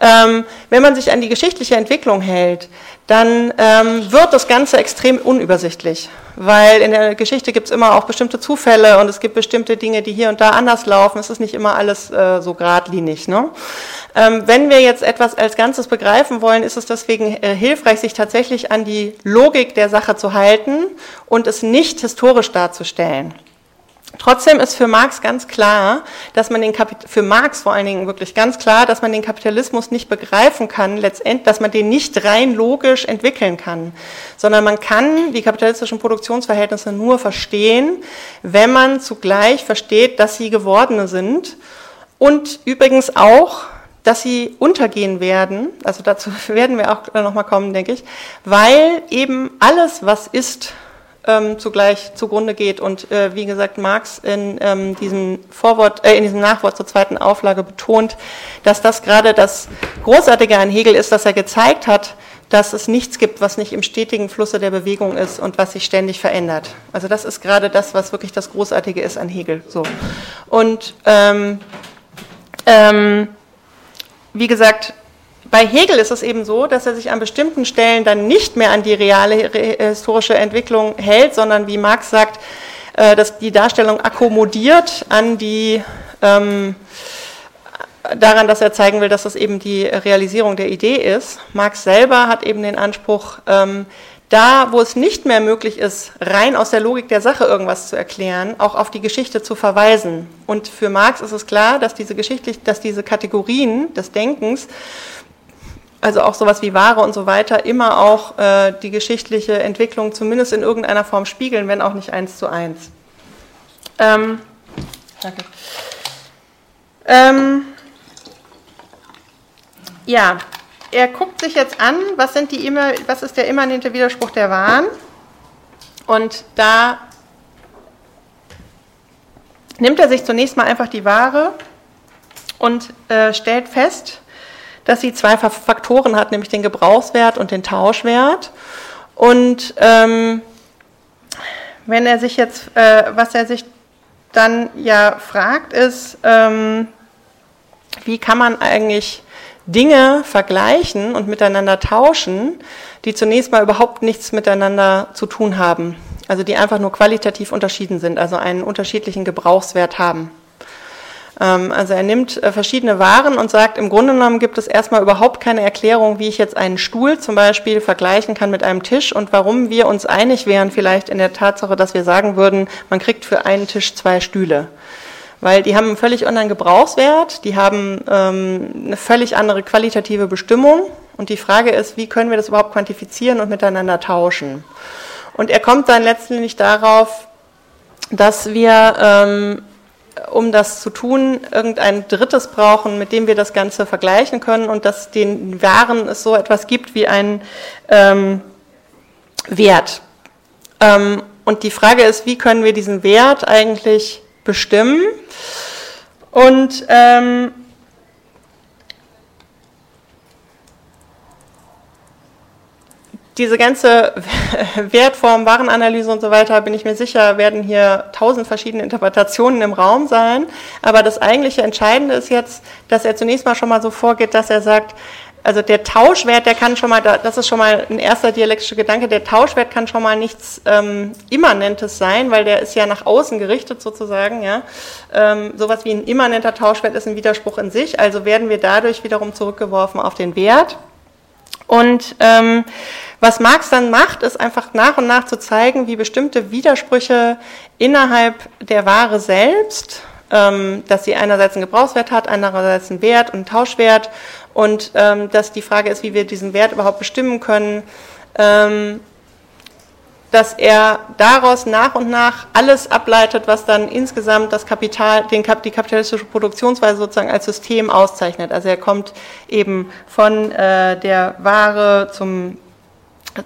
ähm, wenn man sich an die geschichtliche Entwicklung hält, dann ähm, wird das Ganze extrem unübersichtlich, weil in der Geschichte gibt es immer auch bestimmte Zufälle und es gibt bestimmte Dinge, die hier und da anders laufen. Es ist nicht immer alles äh, so geradlinig. Ne? Ähm, wenn wir jetzt etwas als Ganzes begreifen wollen, ist es deswegen äh, hilfreich, sich tatsächlich an die Logik der Sache zu halten und es nicht historisch darzustellen. Trotzdem ist für Marx ganz klar, dass man den Kapit für Marx vor allen Dingen wirklich ganz klar, dass man den Kapitalismus nicht begreifen kann, letztendlich, dass man den nicht rein logisch entwickeln kann, sondern man kann die kapitalistischen Produktionsverhältnisse nur verstehen, wenn man zugleich versteht, dass sie gewordene sind und übrigens auch, dass sie untergehen werden. Also dazu werden wir auch noch mal kommen, denke ich, weil eben alles, was ist ähm, zugleich zugrunde geht. Und äh, wie gesagt, Marx in ähm, diesem Vorwort, äh, in diesem Nachwort zur zweiten Auflage betont, dass das gerade das Großartige an Hegel ist, dass er gezeigt hat, dass es nichts gibt, was nicht im stetigen Flusse der Bewegung ist und was sich ständig verändert. Also das ist gerade das, was wirklich das Großartige ist an Hegel. So. Und ähm, ähm, wie gesagt, bei Hegel ist es eben so, dass er sich an bestimmten Stellen dann nicht mehr an die reale historische Entwicklung hält, sondern wie Marx sagt, äh, dass die Darstellung akkommodiert an die ähm, daran, dass er zeigen will, dass das eben die Realisierung der Idee ist. Marx selber hat eben den Anspruch, ähm, da, wo es nicht mehr möglich ist, rein aus der Logik der Sache irgendwas zu erklären, auch auf die Geschichte zu verweisen. Und für Marx ist es klar, dass diese geschichtlich, dass diese Kategorien des Denkens also auch sowas wie Ware und so weiter, immer auch äh, die geschichtliche Entwicklung zumindest in irgendeiner Form spiegeln, wenn auch nicht eins zu eins. Ähm, danke. Ähm, ja, er guckt sich jetzt an, was, sind die immer, was ist der immanente Widerspruch der Waren. Und da nimmt er sich zunächst mal einfach die Ware und äh, stellt fest, dass sie zwei Faktoren hat, nämlich den Gebrauchswert und den Tauschwert. Und ähm, wenn er sich jetzt, äh, was er sich dann ja fragt, ist, ähm, wie kann man eigentlich Dinge vergleichen und miteinander tauschen, die zunächst mal überhaupt nichts miteinander zu tun haben. Also die einfach nur qualitativ unterschieden sind, also einen unterschiedlichen Gebrauchswert haben. Ähm, also er nimmt äh, verschiedene Waren und sagt, im Grunde genommen gibt es erstmal überhaupt keine Erklärung, wie ich jetzt einen Stuhl zum Beispiel vergleichen kann mit einem Tisch und warum wir uns einig wären vielleicht in der Tatsache, dass wir sagen würden, man kriegt für einen Tisch zwei Stühle. Weil die haben einen völlig anderen Gebrauchswert, die haben ähm, eine völlig andere qualitative Bestimmung und die Frage ist, wie können wir das überhaupt quantifizieren und miteinander tauschen? Und er kommt dann letztendlich darauf, dass wir ähm, um das zu tun, irgendein Drittes brauchen, mit dem wir das Ganze vergleichen können und dass den Waren es so etwas gibt wie einen ähm, Wert. Ähm, und die Frage ist, wie können wir diesen Wert eigentlich bestimmen? Und ähm, diese ganze Wertform, Warenanalyse und so weiter, bin ich mir sicher, werden hier tausend verschiedene Interpretationen im Raum sein. Aber das eigentliche Entscheidende ist jetzt, dass er zunächst mal schon mal so vorgeht, dass er sagt, also der Tauschwert, der kann schon mal, das ist schon mal ein erster dialektischer Gedanke, der Tauschwert kann schon mal nichts ähm, Immanentes sein, weil der ist ja nach außen gerichtet sozusagen. Ja. Ähm, sowas wie ein immanenter Tauschwert ist ein Widerspruch in sich, also werden wir dadurch wiederum zurückgeworfen auf den Wert. Und ähm, was Marx dann macht, ist einfach nach und nach zu zeigen, wie bestimmte Widersprüche innerhalb der Ware selbst ähm, dass sie einerseits einen Gebrauchswert hat, andererseits einen Wert und einen Tauschwert und ähm, dass die Frage ist, wie wir diesen Wert überhaupt bestimmen können. Ähm, dass er daraus nach und nach alles ableitet, was dann insgesamt das Kapital, den, die kapitalistische Produktionsweise sozusagen als System auszeichnet. Also er kommt eben von äh, der Ware zum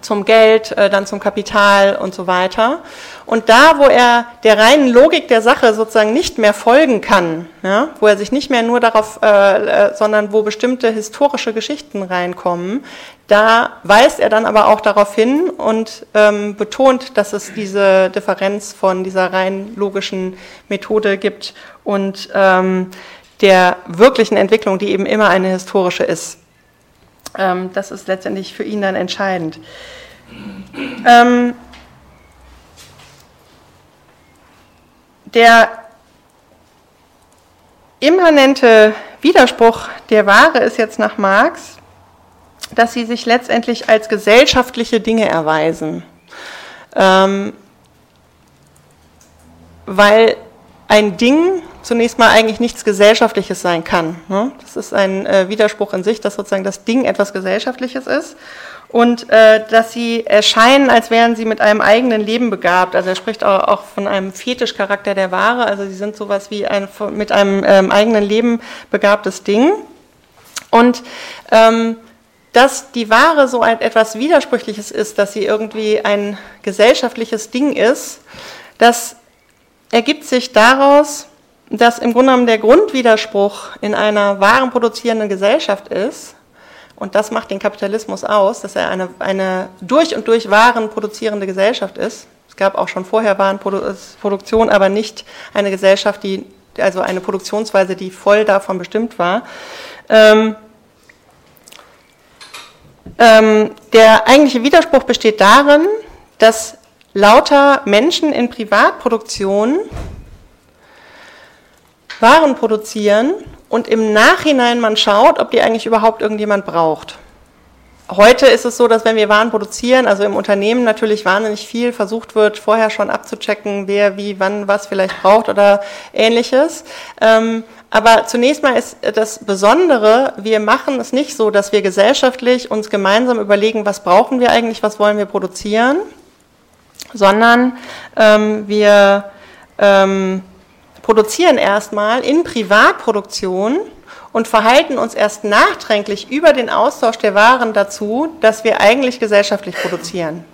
zum Geld, äh, dann zum Kapital und so weiter. Und da, wo er der reinen Logik der Sache sozusagen nicht mehr folgen kann, ja, wo er sich nicht mehr nur darauf, äh, äh, sondern wo bestimmte historische Geschichten reinkommen, da weist er dann aber auch darauf hin und ähm, betont, dass es diese Differenz von dieser rein logischen Methode gibt und ähm, der wirklichen Entwicklung, die eben immer eine historische ist. Ähm, das ist letztendlich für ihn dann entscheidend. Ähm, der immanente Widerspruch der Ware ist jetzt nach Marx, dass sie sich letztendlich als gesellschaftliche Dinge erweisen. Ähm, weil ein Ding zunächst mal eigentlich nichts Gesellschaftliches sein kann. Ne? Das ist ein äh, Widerspruch in sich, dass sozusagen das Ding etwas Gesellschaftliches ist und äh, dass sie erscheinen, als wären sie mit einem eigenen Leben begabt. Also er spricht auch, auch von einem Fetischcharakter der Ware, also sie sind sowas wie ein mit einem ähm, eigenen Leben begabtes Ding. Und ähm, dass die Ware so ein, etwas Widersprüchliches ist, dass sie irgendwie ein gesellschaftliches Ding ist, das ergibt sich daraus, dass im Grunde genommen der Grundwiderspruch in einer warenproduzierenden Gesellschaft ist, und das macht den Kapitalismus aus, dass er eine, eine durch und durch warenproduzierende Gesellschaft ist. Es gab auch schon vorher Warenproduktion, aber nicht eine Gesellschaft, die, also eine Produktionsweise, die voll davon bestimmt war. Ähm, ähm, der eigentliche Widerspruch besteht darin, dass lauter Menschen in Privatproduktion waren produzieren und im Nachhinein man schaut, ob die eigentlich überhaupt irgendjemand braucht. Heute ist es so, dass wenn wir Waren produzieren, also im Unternehmen natürlich wahnsinnig viel versucht wird, vorher schon abzuchecken, wer wie, wann, was vielleicht braucht oder ähnliches. Ähm, aber zunächst mal ist das Besondere, wir machen es nicht so, dass wir gesellschaftlich uns gemeinsam überlegen, was brauchen wir eigentlich, was wollen wir produzieren, sondern ähm, wir ähm, produzieren erstmal in Privatproduktion und verhalten uns erst nachträglich über den Austausch der Waren dazu, dass wir eigentlich gesellschaftlich produzieren.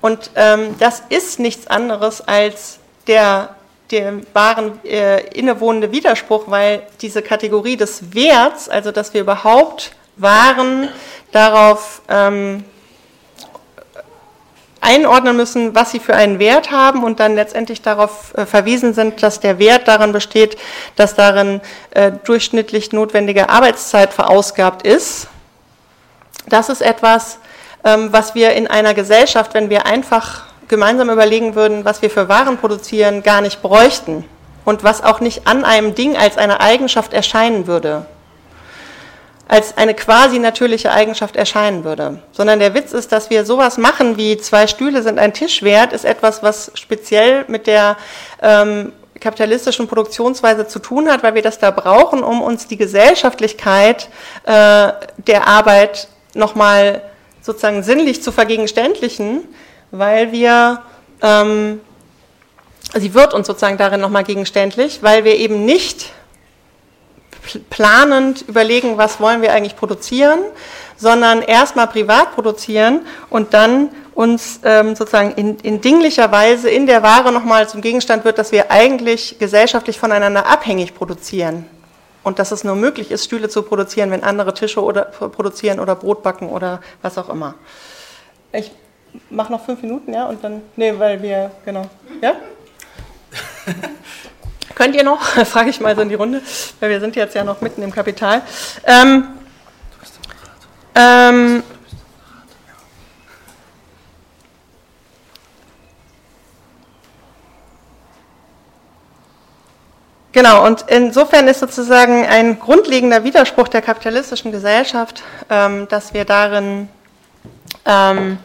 Und ähm, das ist nichts anderes als der dem wahren äh, innewohnende Widerspruch, weil diese Kategorie des Werts, also dass wir überhaupt Waren darauf ähm, einordnen müssen, was sie für einen Wert haben und dann letztendlich darauf äh, verwiesen sind, dass der Wert darin besteht, dass darin äh, durchschnittlich notwendige Arbeitszeit verausgabt ist. Das ist etwas, ähm, was wir in einer Gesellschaft, wenn wir einfach gemeinsam überlegen würden, was wir für Waren produzieren, gar nicht bräuchten und was auch nicht an einem Ding als eine Eigenschaft erscheinen würde als eine quasi natürliche Eigenschaft erscheinen würde. Sondern der Witz ist, dass wir sowas machen wie zwei Stühle sind ein Tisch wert, ist etwas, was speziell mit der ähm, kapitalistischen Produktionsweise zu tun hat, weil wir das da brauchen, um uns die Gesellschaftlichkeit äh, der Arbeit nochmal sozusagen sinnlich zu vergegenständlichen, weil wir ähm, sie wird uns sozusagen darin nochmal gegenständlich, weil wir eben nicht planend überlegen, was wollen wir eigentlich produzieren, sondern erstmal privat produzieren und dann uns ähm, sozusagen in, in dinglicher Weise in der Ware nochmal zum Gegenstand wird, dass wir eigentlich gesellschaftlich voneinander abhängig produzieren. Und dass es nur möglich ist, Stühle zu produzieren, wenn andere Tische oder, produzieren oder Brot backen oder was auch immer. Ich mache noch fünf Minuten, ja, und dann, nee, weil wir, genau, ja? Könnt ihr noch? Frage ich mal so in die Runde, weil wir sind jetzt ja noch mitten im Kapital. Ähm, ähm, Genau, und insofern ist sozusagen ein grundlegender Widerspruch der kapitalistischen Gesellschaft, ähm, dass wir darin ähm,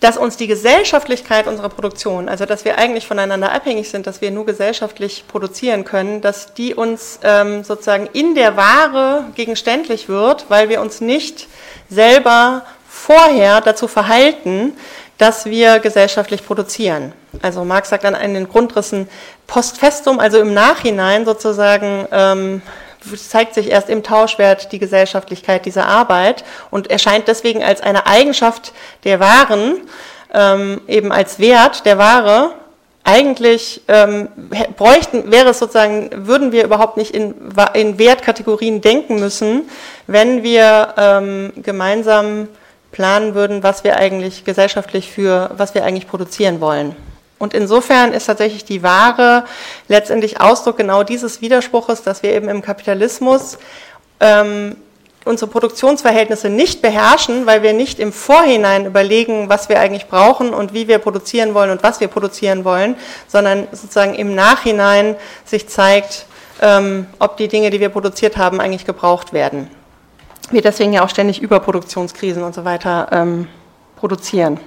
dass uns die Gesellschaftlichkeit unserer Produktion, also dass wir eigentlich voneinander abhängig sind, dass wir nur gesellschaftlich produzieren können, dass die uns ähm, sozusagen in der Ware gegenständlich wird, weil wir uns nicht selber vorher dazu verhalten, dass wir gesellschaftlich produzieren. Also Marx sagt dann in den Grundrissen post festum, also im Nachhinein sozusagen ähm, zeigt sich erst im Tauschwert die Gesellschaftlichkeit dieser Arbeit und erscheint deswegen als eine Eigenschaft der Waren, ähm, eben als Wert der Ware. Eigentlich ähm, bräuchten, wäre es sozusagen, würden wir überhaupt nicht in, in Wertkategorien denken müssen, wenn wir ähm, gemeinsam planen würden, was wir eigentlich gesellschaftlich für, was wir eigentlich produzieren wollen. Und insofern ist tatsächlich die Ware letztendlich Ausdruck genau dieses Widerspruches, dass wir eben im Kapitalismus ähm, unsere Produktionsverhältnisse nicht beherrschen, weil wir nicht im Vorhinein überlegen, was wir eigentlich brauchen und wie wir produzieren wollen und was wir produzieren wollen, sondern sozusagen im Nachhinein sich zeigt, ähm, ob die Dinge, die wir produziert haben, eigentlich gebraucht werden. Wir deswegen ja auch ständig Überproduktionskrisen und so weiter ähm, produzieren.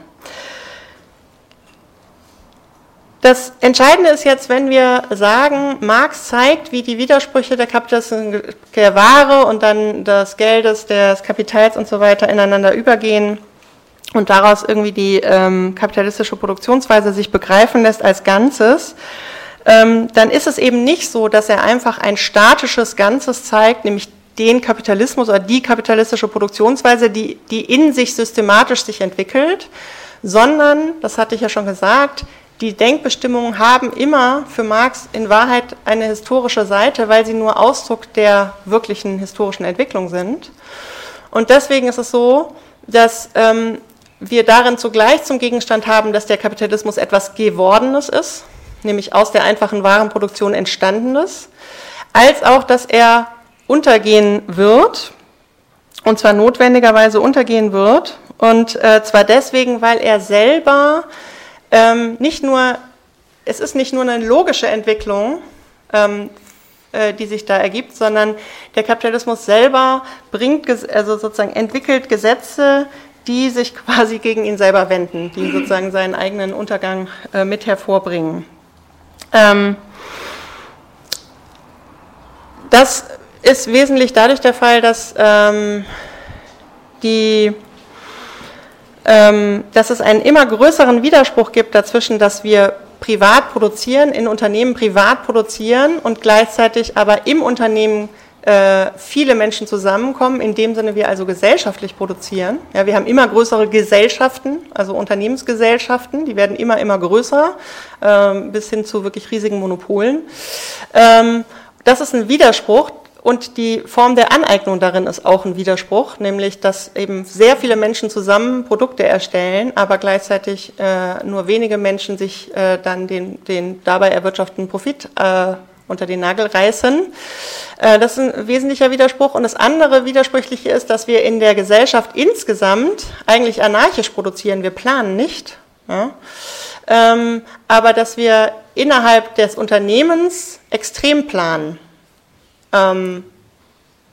Das Entscheidende ist jetzt, wenn wir sagen, Marx zeigt, wie die Widersprüche der Kapitalisten der Ware und dann des Geldes, des Kapitals und so weiter ineinander übergehen und daraus irgendwie die ähm, kapitalistische Produktionsweise sich begreifen lässt als Ganzes, ähm, dann ist es eben nicht so, dass er einfach ein statisches Ganzes zeigt, nämlich den Kapitalismus oder die kapitalistische Produktionsweise, die, die in sich systematisch sich entwickelt, sondern, das hatte ich ja schon gesagt, die Denkbestimmungen haben immer für Marx in Wahrheit eine historische Seite, weil sie nur Ausdruck der wirklichen historischen Entwicklung sind. Und deswegen ist es so, dass ähm, wir darin zugleich zum Gegenstand haben, dass der Kapitalismus etwas Gewordenes ist, nämlich aus der einfachen Warenproduktion entstandenes, als auch, dass er untergehen wird, und zwar notwendigerweise untergehen wird, und äh, zwar deswegen, weil er selber ähm, nicht nur, es ist nicht nur eine logische Entwicklung, ähm, äh, die sich da ergibt, sondern der Kapitalismus selber bringt, also sozusagen entwickelt Gesetze, die sich quasi gegen ihn selber wenden, die sozusagen seinen eigenen Untergang äh, mit hervorbringen. Ähm, das ist wesentlich dadurch der Fall, dass ähm, die dass es einen immer größeren Widerspruch gibt dazwischen, dass wir privat produzieren, in Unternehmen privat produzieren und gleichzeitig aber im Unternehmen äh, viele Menschen zusammenkommen, in dem Sinne wir also gesellschaftlich produzieren. Ja, wir haben immer größere Gesellschaften, also Unternehmensgesellschaften, die werden immer, immer größer, äh, bis hin zu wirklich riesigen Monopolen. Ähm, das ist ein Widerspruch, und die Form der Aneignung darin ist auch ein Widerspruch, nämlich dass eben sehr viele Menschen zusammen Produkte erstellen, aber gleichzeitig äh, nur wenige Menschen sich äh, dann den, den dabei erwirtschafteten Profit äh, unter den Nagel reißen. Äh, das ist ein wesentlicher Widerspruch. Und das andere Widersprüchliche ist, dass wir in der Gesellschaft insgesamt eigentlich anarchisch produzieren. Wir planen nicht. Ja? Ähm, aber dass wir innerhalb des Unternehmens extrem planen. Ähm,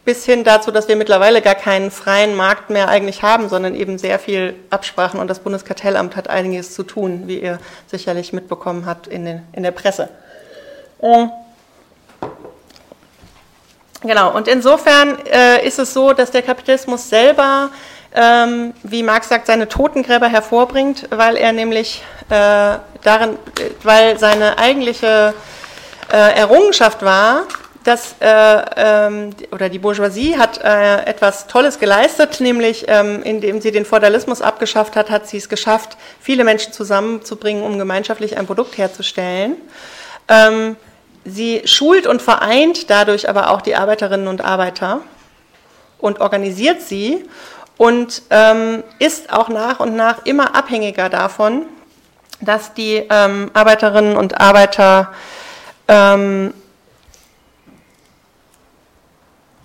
bis hin dazu, dass wir mittlerweile gar keinen freien Markt mehr eigentlich haben, sondern eben sehr viel Absprachen und das Bundeskartellamt hat einiges zu tun, wie ihr sicherlich mitbekommen habt in, den, in der Presse. Ähm, genau, und insofern äh, ist es so, dass der Kapitalismus selber, ähm, wie Marx sagt, seine Totengräber hervorbringt, weil er nämlich äh, darin, weil seine eigentliche äh, Errungenschaft war, das, äh, ähm, oder die Bourgeoisie hat äh, etwas Tolles geleistet, nämlich ähm, indem sie den Feudalismus abgeschafft hat, hat sie es geschafft, viele Menschen zusammenzubringen, um gemeinschaftlich ein Produkt herzustellen. Ähm, sie schult und vereint dadurch aber auch die Arbeiterinnen und Arbeiter und organisiert sie und ähm, ist auch nach und nach immer abhängiger davon, dass die ähm, Arbeiterinnen und Arbeiter ähm,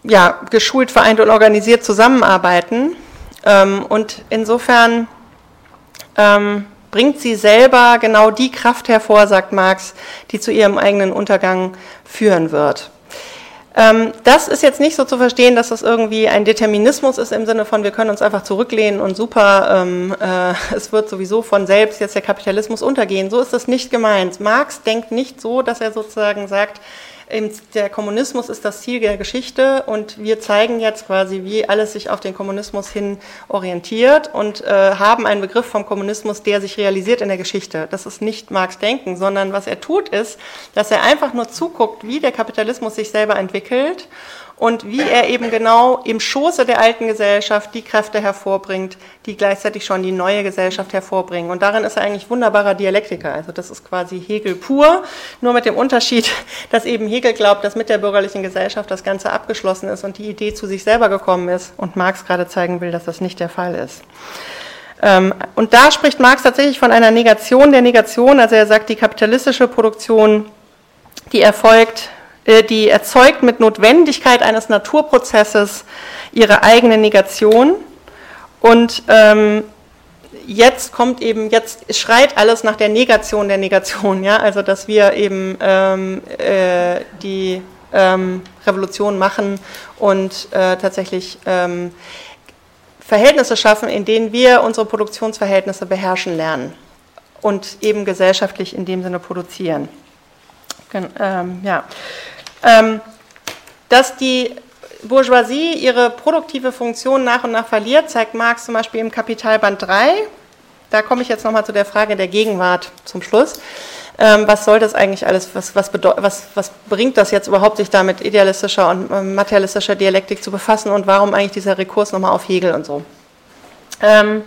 ja, geschult, vereint und organisiert zusammenarbeiten. Ähm, und insofern ähm, bringt sie selber genau die Kraft hervor, sagt Marx, die zu ihrem eigenen Untergang führen wird. Ähm, das ist jetzt nicht so zu verstehen, dass das irgendwie ein Determinismus ist im Sinne von, wir können uns einfach zurücklehnen und super, ähm, äh, es wird sowieso von selbst jetzt der Kapitalismus untergehen. So ist das nicht gemeint. Marx denkt nicht so, dass er sozusagen sagt, der Kommunismus ist das Ziel der Geschichte und wir zeigen jetzt quasi, wie alles sich auf den Kommunismus hin orientiert und äh, haben einen Begriff vom Kommunismus, der sich realisiert in der Geschichte. Das ist nicht Marx Denken, sondern was er tut, ist, dass er einfach nur zuguckt, wie der Kapitalismus sich selber entwickelt und wie er eben genau im Schoße der alten Gesellschaft die Kräfte hervorbringt, die gleichzeitig schon die neue Gesellschaft hervorbringen. Und darin ist er eigentlich wunderbarer Dialektiker. Also das ist quasi Hegel pur, nur mit dem Unterschied, dass eben Hegel glaubt, dass mit der bürgerlichen Gesellschaft das Ganze abgeschlossen ist und die Idee zu sich selber gekommen ist und Marx gerade zeigen will, dass das nicht der Fall ist. Ähm, und da spricht Marx tatsächlich von einer Negation der Negation. Also er sagt, die kapitalistische Produktion, die erfolgt die erzeugt mit Notwendigkeit eines Naturprozesses ihre eigene Negation. Und ähm, jetzt kommt eben, jetzt schreit alles nach der Negation der Negation, ja, also dass wir eben ähm, äh, die ähm, Revolution machen und äh, tatsächlich ähm, Verhältnisse schaffen, in denen wir unsere Produktionsverhältnisse beherrschen lernen und eben gesellschaftlich in dem Sinne produzieren. Ähm, ja. Ähm, dass die Bourgeoisie ihre produktive Funktion nach und nach verliert, zeigt Marx zum Beispiel im Kapitalband 3. Da komme ich jetzt nochmal zu der Frage der Gegenwart zum Schluss. Ähm, was soll das eigentlich alles, was, was, was, was, bringt das jetzt überhaupt, sich da mit idealistischer und ähm, materialistischer Dialektik zu befassen und warum eigentlich dieser Rekurs nochmal auf Hegel und so? Ähm,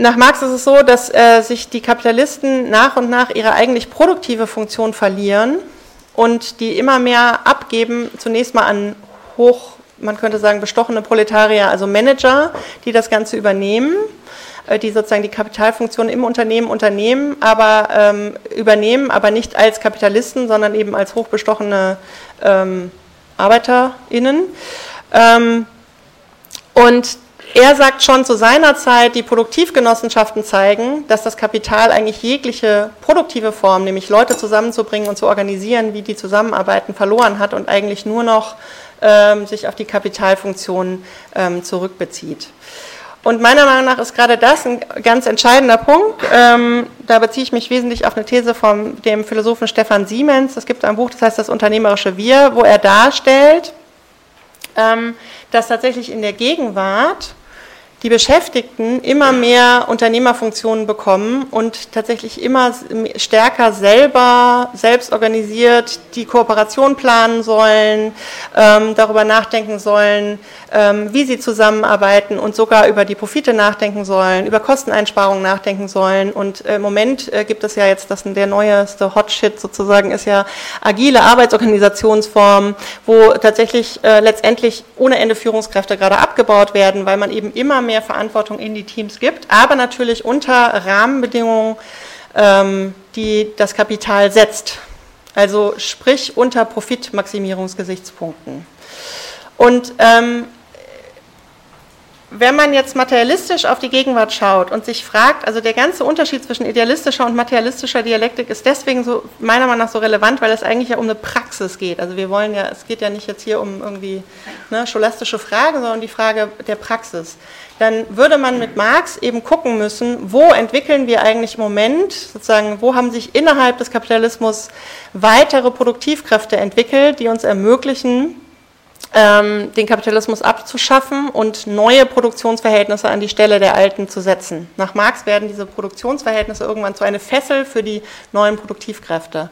Nach Marx ist es so, dass äh, sich die Kapitalisten nach und nach ihre eigentlich produktive Funktion verlieren und die immer mehr abgeben, zunächst mal an hoch, man könnte sagen, bestochene Proletarier, also Manager, die das Ganze übernehmen, äh, die sozusagen die Kapitalfunktion im Unternehmen unternehmen, aber ähm, übernehmen, aber nicht als Kapitalisten, sondern eben als hochbestochene ähm, ArbeiterInnen. Ähm, und er sagt schon zu seiner Zeit, die Produktivgenossenschaften zeigen, dass das Kapital eigentlich jegliche produktive Form, nämlich Leute zusammenzubringen und zu organisieren, wie die zusammenarbeiten, verloren hat und eigentlich nur noch ähm, sich auf die Kapitalfunktion ähm, zurückbezieht. Und meiner Meinung nach ist gerade das ein ganz entscheidender Punkt. Ähm, da beziehe ich mich wesentlich auf eine These von dem Philosophen Stefan Siemens. Es gibt ein Buch, das heißt Das unternehmerische Wir, wo er darstellt, ähm, dass tatsächlich in der Gegenwart die Beschäftigten immer mehr Unternehmerfunktionen bekommen und tatsächlich immer stärker selber, selbst organisiert die Kooperation planen sollen, ähm, darüber nachdenken sollen, ähm, wie sie zusammenarbeiten und sogar über die Profite nachdenken sollen, über Kosteneinsparungen nachdenken sollen. Und äh, im Moment äh, gibt es ja jetzt, das der neueste Hotshit sozusagen ist ja agile Arbeitsorganisationsform, wo tatsächlich äh, letztendlich ohne Ende Führungskräfte gerade abgebaut werden, weil man eben immer mehr mehr Verantwortung in die Teams gibt, aber natürlich unter Rahmenbedingungen, ähm, die das Kapital setzt. Also sprich unter Profitmaximierungsgesichtspunkten. Und ähm, wenn man jetzt materialistisch auf die Gegenwart schaut und sich fragt, also der ganze Unterschied zwischen idealistischer und materialistischer Dialektik ist deswegen so meiner Meinung nach so relevant, weil es eigentlich ja um eine Praxis geht. Also wir wollen ja, es geht ja nicht jetzt hier um irgendwie ne, scholastische Fragen, sondern die Frage der Praxis. Dann würde man mit Marx eben gucken müssen, wo entwickeln wir eigentlich im Moment, sozusagen, wo haben sich innerhalb des Kapitalismus weitere Produktivkräfte entwickelt, die uns ermöglichen, ähm, den Kapitalismus abzuschaffen und neue Produktionsverhältnisse an die Stelle der alten zu setzen. Nach Marx werden diese Produktionsverhältnisse irgendwann zu einer Fessel für die neuen Produktivkräfte.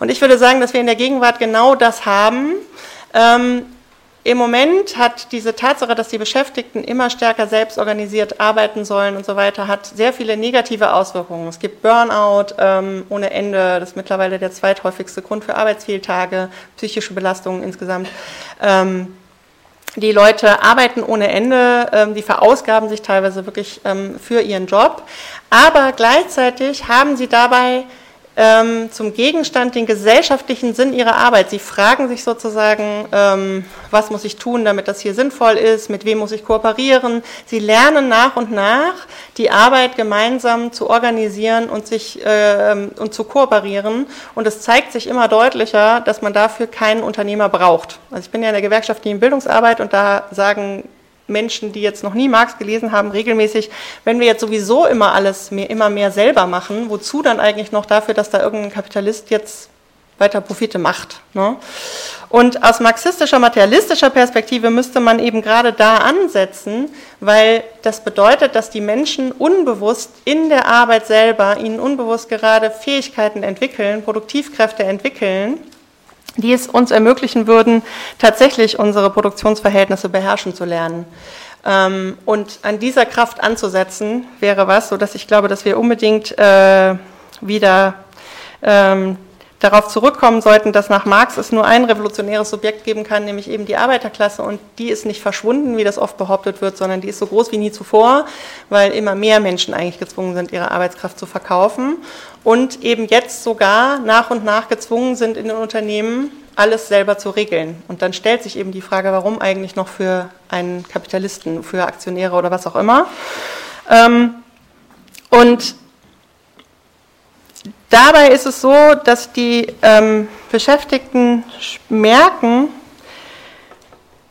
Und ich würde sagen, dass wir in der Gegenwart genau das haben. Ähm, im Moment hat diese Tatsache, dass die Beschäftigten immer stärker selbst organisiert arbeiten sollen und so weiter, hat sehr viele negative Auswirkungen. Es gibt Burnout ähm, ohne Ende, das ist mittlerweile der zweithäufigste Grund für Arbeitsfehltage, psychische Belastungen insgesamt. Ähm, die Leute arbeiten ohne Ende, ähm, die verausgaben sich teilweise wirklich ähm, für ihren Job, aber gleichzeitig haben sie dabei ähm, zum Gegenstand den gesellschaftlichen Sinn ihrer Arbeit. Sie fragen sich sozusagen, ähm, was muss ich tun, damit das hier sinnvoll ist, mit wem muss ich kooperieren. Sie lernen nach und nach, die Arbeit gemeinsam zu organisieren und, sich, äh, und zu kooperieren. Und es zeigt sich immer deutlicher, dass man dafür keinen Unternehmer braucht. Also ich bin ja in der gewerkschaftlichen Bildungsarbeit und da sagen Menschen, die jetzt noch nie Marx gelesen haben, regelmäßig, wenn wir jetzt sowieso immer alles mehr, immer mehr selber machen, wozu dann eigentlich noch dafür, dass da irgendein Kapitalist jetzt weiter Profite macht. Ne? Und aus marxistischer, materialistischer Perspektive müsste man eben gerade da ansetzen, weil das bedeutet, dass die Menschen unbewusst in der Arbeit selber, ihnen unbewusst gerade Fähigkeiten entwickeln, Produktivkräfte entwickeln, die es uns ermöglichen würden, tatsächlich unsere Produktionsverhältnisse beherrschen zu lernen. Ähm, und an dieser Kraft anzusetzen, wäre was, sodass ich glaube, dass wir unbedingt äh, wieder ähm, darauf zurückkommen sollten, dass nach Marx es nur ein revolutionäres Subjekt geben kann, nämlich eben die Arbeiterklasse. Und die ist nicht verschwunden, wie das oft behauptet wird, sondern die ist so groß wie nie zuvor, weil immer mehr Menschen eigentlich gezwungen sind, ihre Arbeitskraft zu verkaufen. Und eben jetzt sogar nach und nach gezwungen sind in den Unternehmen, alles selber zu regeln. Und dann stellt sich eben die Frage, warum eigentlich noch für einen Kapitalisten, für Aktionäre oder was auch immer. Ähm, und Dabei ist es so, dass die ähm, Beschäftigten merken,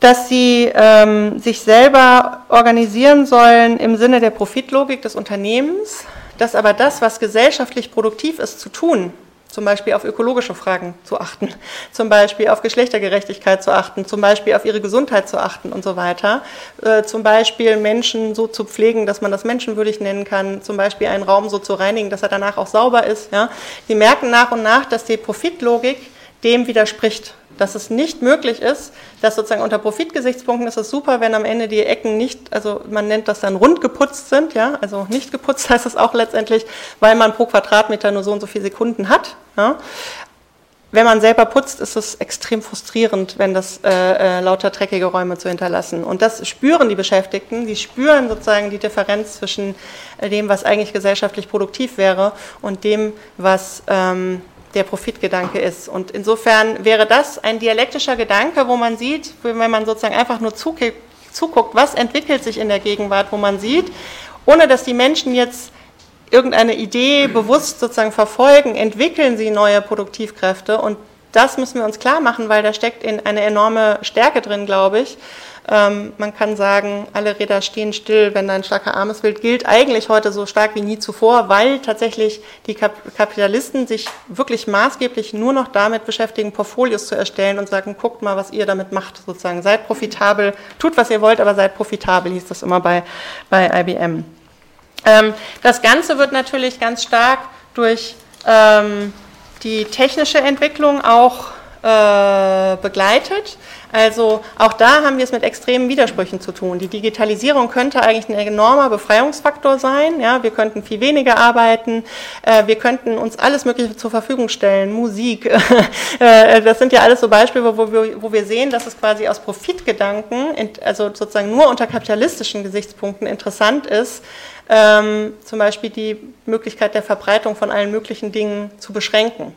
dass sie ähm, sich selber organisieren sollen im Sinne der Profitlogik des Unternehmens, dass aber das, was gesellschaftlich produktiv ist zu tun, zum Beispiel auf ökologische Fragen zu achten, zum Beispiel auf Geschlechtergerechtigkeit zu achten, zum Beispiel auf ihre Gesundheit zu achten und so weiter, äh, zum Beispiel Menschen so zu pflegen, dass man das menschenwürdig nennen kann, zum Beispiel einen Raum so zu reinigen, dass er danach auch sauber ist. Ja. Sie merken nach und nach, dass die Profitlogik dem widerspricht dass es nicht möglich ist, dass sozusagen unter Profitgesichtspunkten ist es super, wenn am Ende die Ecken nicht, also man nennt das dann rund geputzt sind, ja, also nicht geputzt heißt es auch letztendlich, weil man pro Quadratmeter nur so und so viele Sekunden hat. Ja. Wenn man selber putzt, ist es extrem frustrierend, wenn das äh, äh, lauter dreckige Räume zu hinterlassen. Und das spüren die Beschäftigten. Die spüren sozusagen die Differenz zwischen äh, dem, was eigentlich gesellschaftlich produktiv wäre, und dem, was ähm, der Profitgedanke ist. Und insofern wäre das ein dialektischer Gedanke, wo man sieht, wenn man sozusagen einfach nur zuguckt, was entwickelt sich in der Gegenwart, wo man sieht, ohne dass die Menschen jetzt irgendeine Idee bewusst sozusagen verfolgen, entwickeln sie neue Produktivkräfte. Und das müssen wir uns klar machen, weil da steckt in eine enorme Stärke drin, glaube ich. Ähm, man kann sagen, alle Räder stehen still, wenn ein starker Armes Wild gilt eigentlich heute so stark wie nie zuvor, weil tatsächlich die Kap Kapitalisten sich wirklich maßgeblich nur noch damit beschäftigen, Portfolios zu erstellen und sagen, guckt mal, was ihr damit macht, sozusagen. Seid profitabel, tut, was ihr wollt, aber seid profitabel, hieß das immer bei, bei IBM. Ähm, das Ganze wird natürlich ganz stark durch ähm, die technische Entwicklung auch äh, begleitet. Also auch da haben wir es mit extremen Widersprüchen zu tun. Die Digitalisierung könnte eigentlich ein enormer Befreiungsfaktor sein. Ja, wir könnten viel weniger arbeiten, äh, wir könnten uns alles Mögliche zur Verfügung stellen, Musik. äh, das sind ja alles so Beispiele, wo wir, wo wir sehen, dass es quasi aus Profitgedanken, also sozusagen nur unter kapitalistischen Gesichtspunkten interessant ist, ähm, zum Beispiel die Möglichkeit der Verbreitung von allen möglichen Dingen zu beschränken.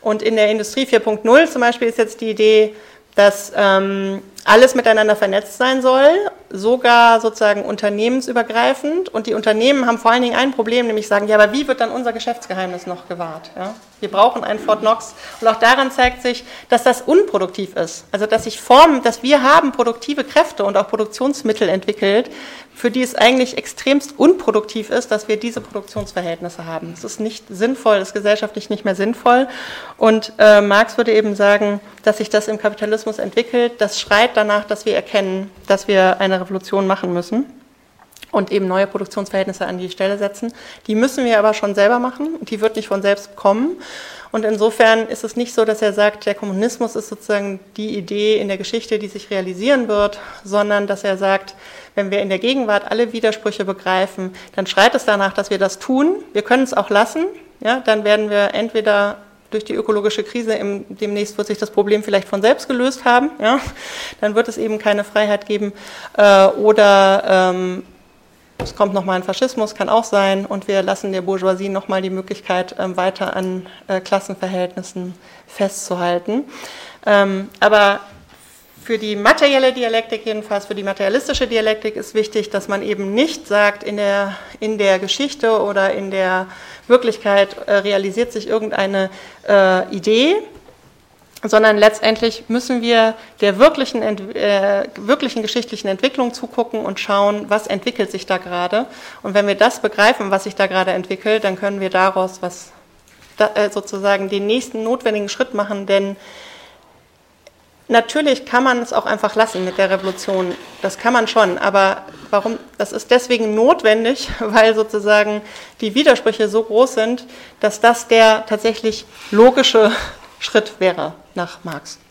Und in der Industrie 4.0 zum Beispiel ist jetzt die Idee, dass ähm, alles miteinander vernetzt sein soll, sogar sozusagen unternehmensübergreifend. Und die Unternehmen haben vor allen Dingen ein Problem, nämlich sagen, ja, aber wie wird dann unser Geschäftsgeheimnis noch gewahrt? Ja? Wir brauchen einen Fort Knox. Und auch daran zeigt sich, dass das unproduktiv ist. Also dass sich Formen, dass wir haben produktive Kräfte und auch Produktionsmittel entwickelt, für die es eigentlich extremst unproduktiv ist, dass wir diese Produktionsverhältnisse haben. Es ist nicht sinnvoll, es ist gesellschaftlich nicht mehr sinnvoll. Und äh, Marx würde eben sagen, dass sich das im Kapitalismus entwickelt. Das schreit danach, dass wir erkennen, dass wir eine Revolution machen müssen und eben neue Produktionsverhältnisse an die Stelle setzen. Die müssen wir aber schon selber machen. Die wird nicht von selbst kommen. Und insofern ist es nicht so, dass er sagt, der Kommunismus ist sozusagen die Idee in der Geschichte, die sich realisieren wird, sondern dass er sagt, wenn wir in der Gegenwart alle Widersprüche begreifen, dann schreit es danach, dass wir das tun. Wir können es auch lassen. Ja, dann werden wir entweder durch die ökologische Krise im, demnächst wird sich das Problem vielleicht von selbst gelöst haben. Ja? Dann wird es eben keine Freiheit geben. Äh, oder ähm, es kommt nochmal ein Faschismus, kann auch sein, und wir lassen der Bourgeoisie nochmal die Möglichkeit, ähm, weiter an äh, Klassenverhältnissen festzuhalten. Ähm, aber für die materielle Dialektik, jedenfalls für die materialistische Dialektik, ist wichtig, dass man eben nicht sagt, in der, in der Geschichte oder in der Wirklichkeit äh, realisiert sich irgendeine äh, Idee, sondern letztendlich müssen wir der wirklichen, äh, wirklichen geschichtlichen Entwicklung zugucken und schauen, was entwickelt sich da gerade. Und wenn wir das begreifen, was sich da gerade entwickelt, dann können wir daraus was da, äh, sozusagen den nächsten notwendigen Schritt machen, denn Natürlich kann man es auch einfach lassen mit der Revolution. Das kann man schon. Aber warum? Das ist deswegen notwendig, weil sozusagen die Widersprüche so groß sind, dass das der tatsächlich logische Schritt wäre nach Marx.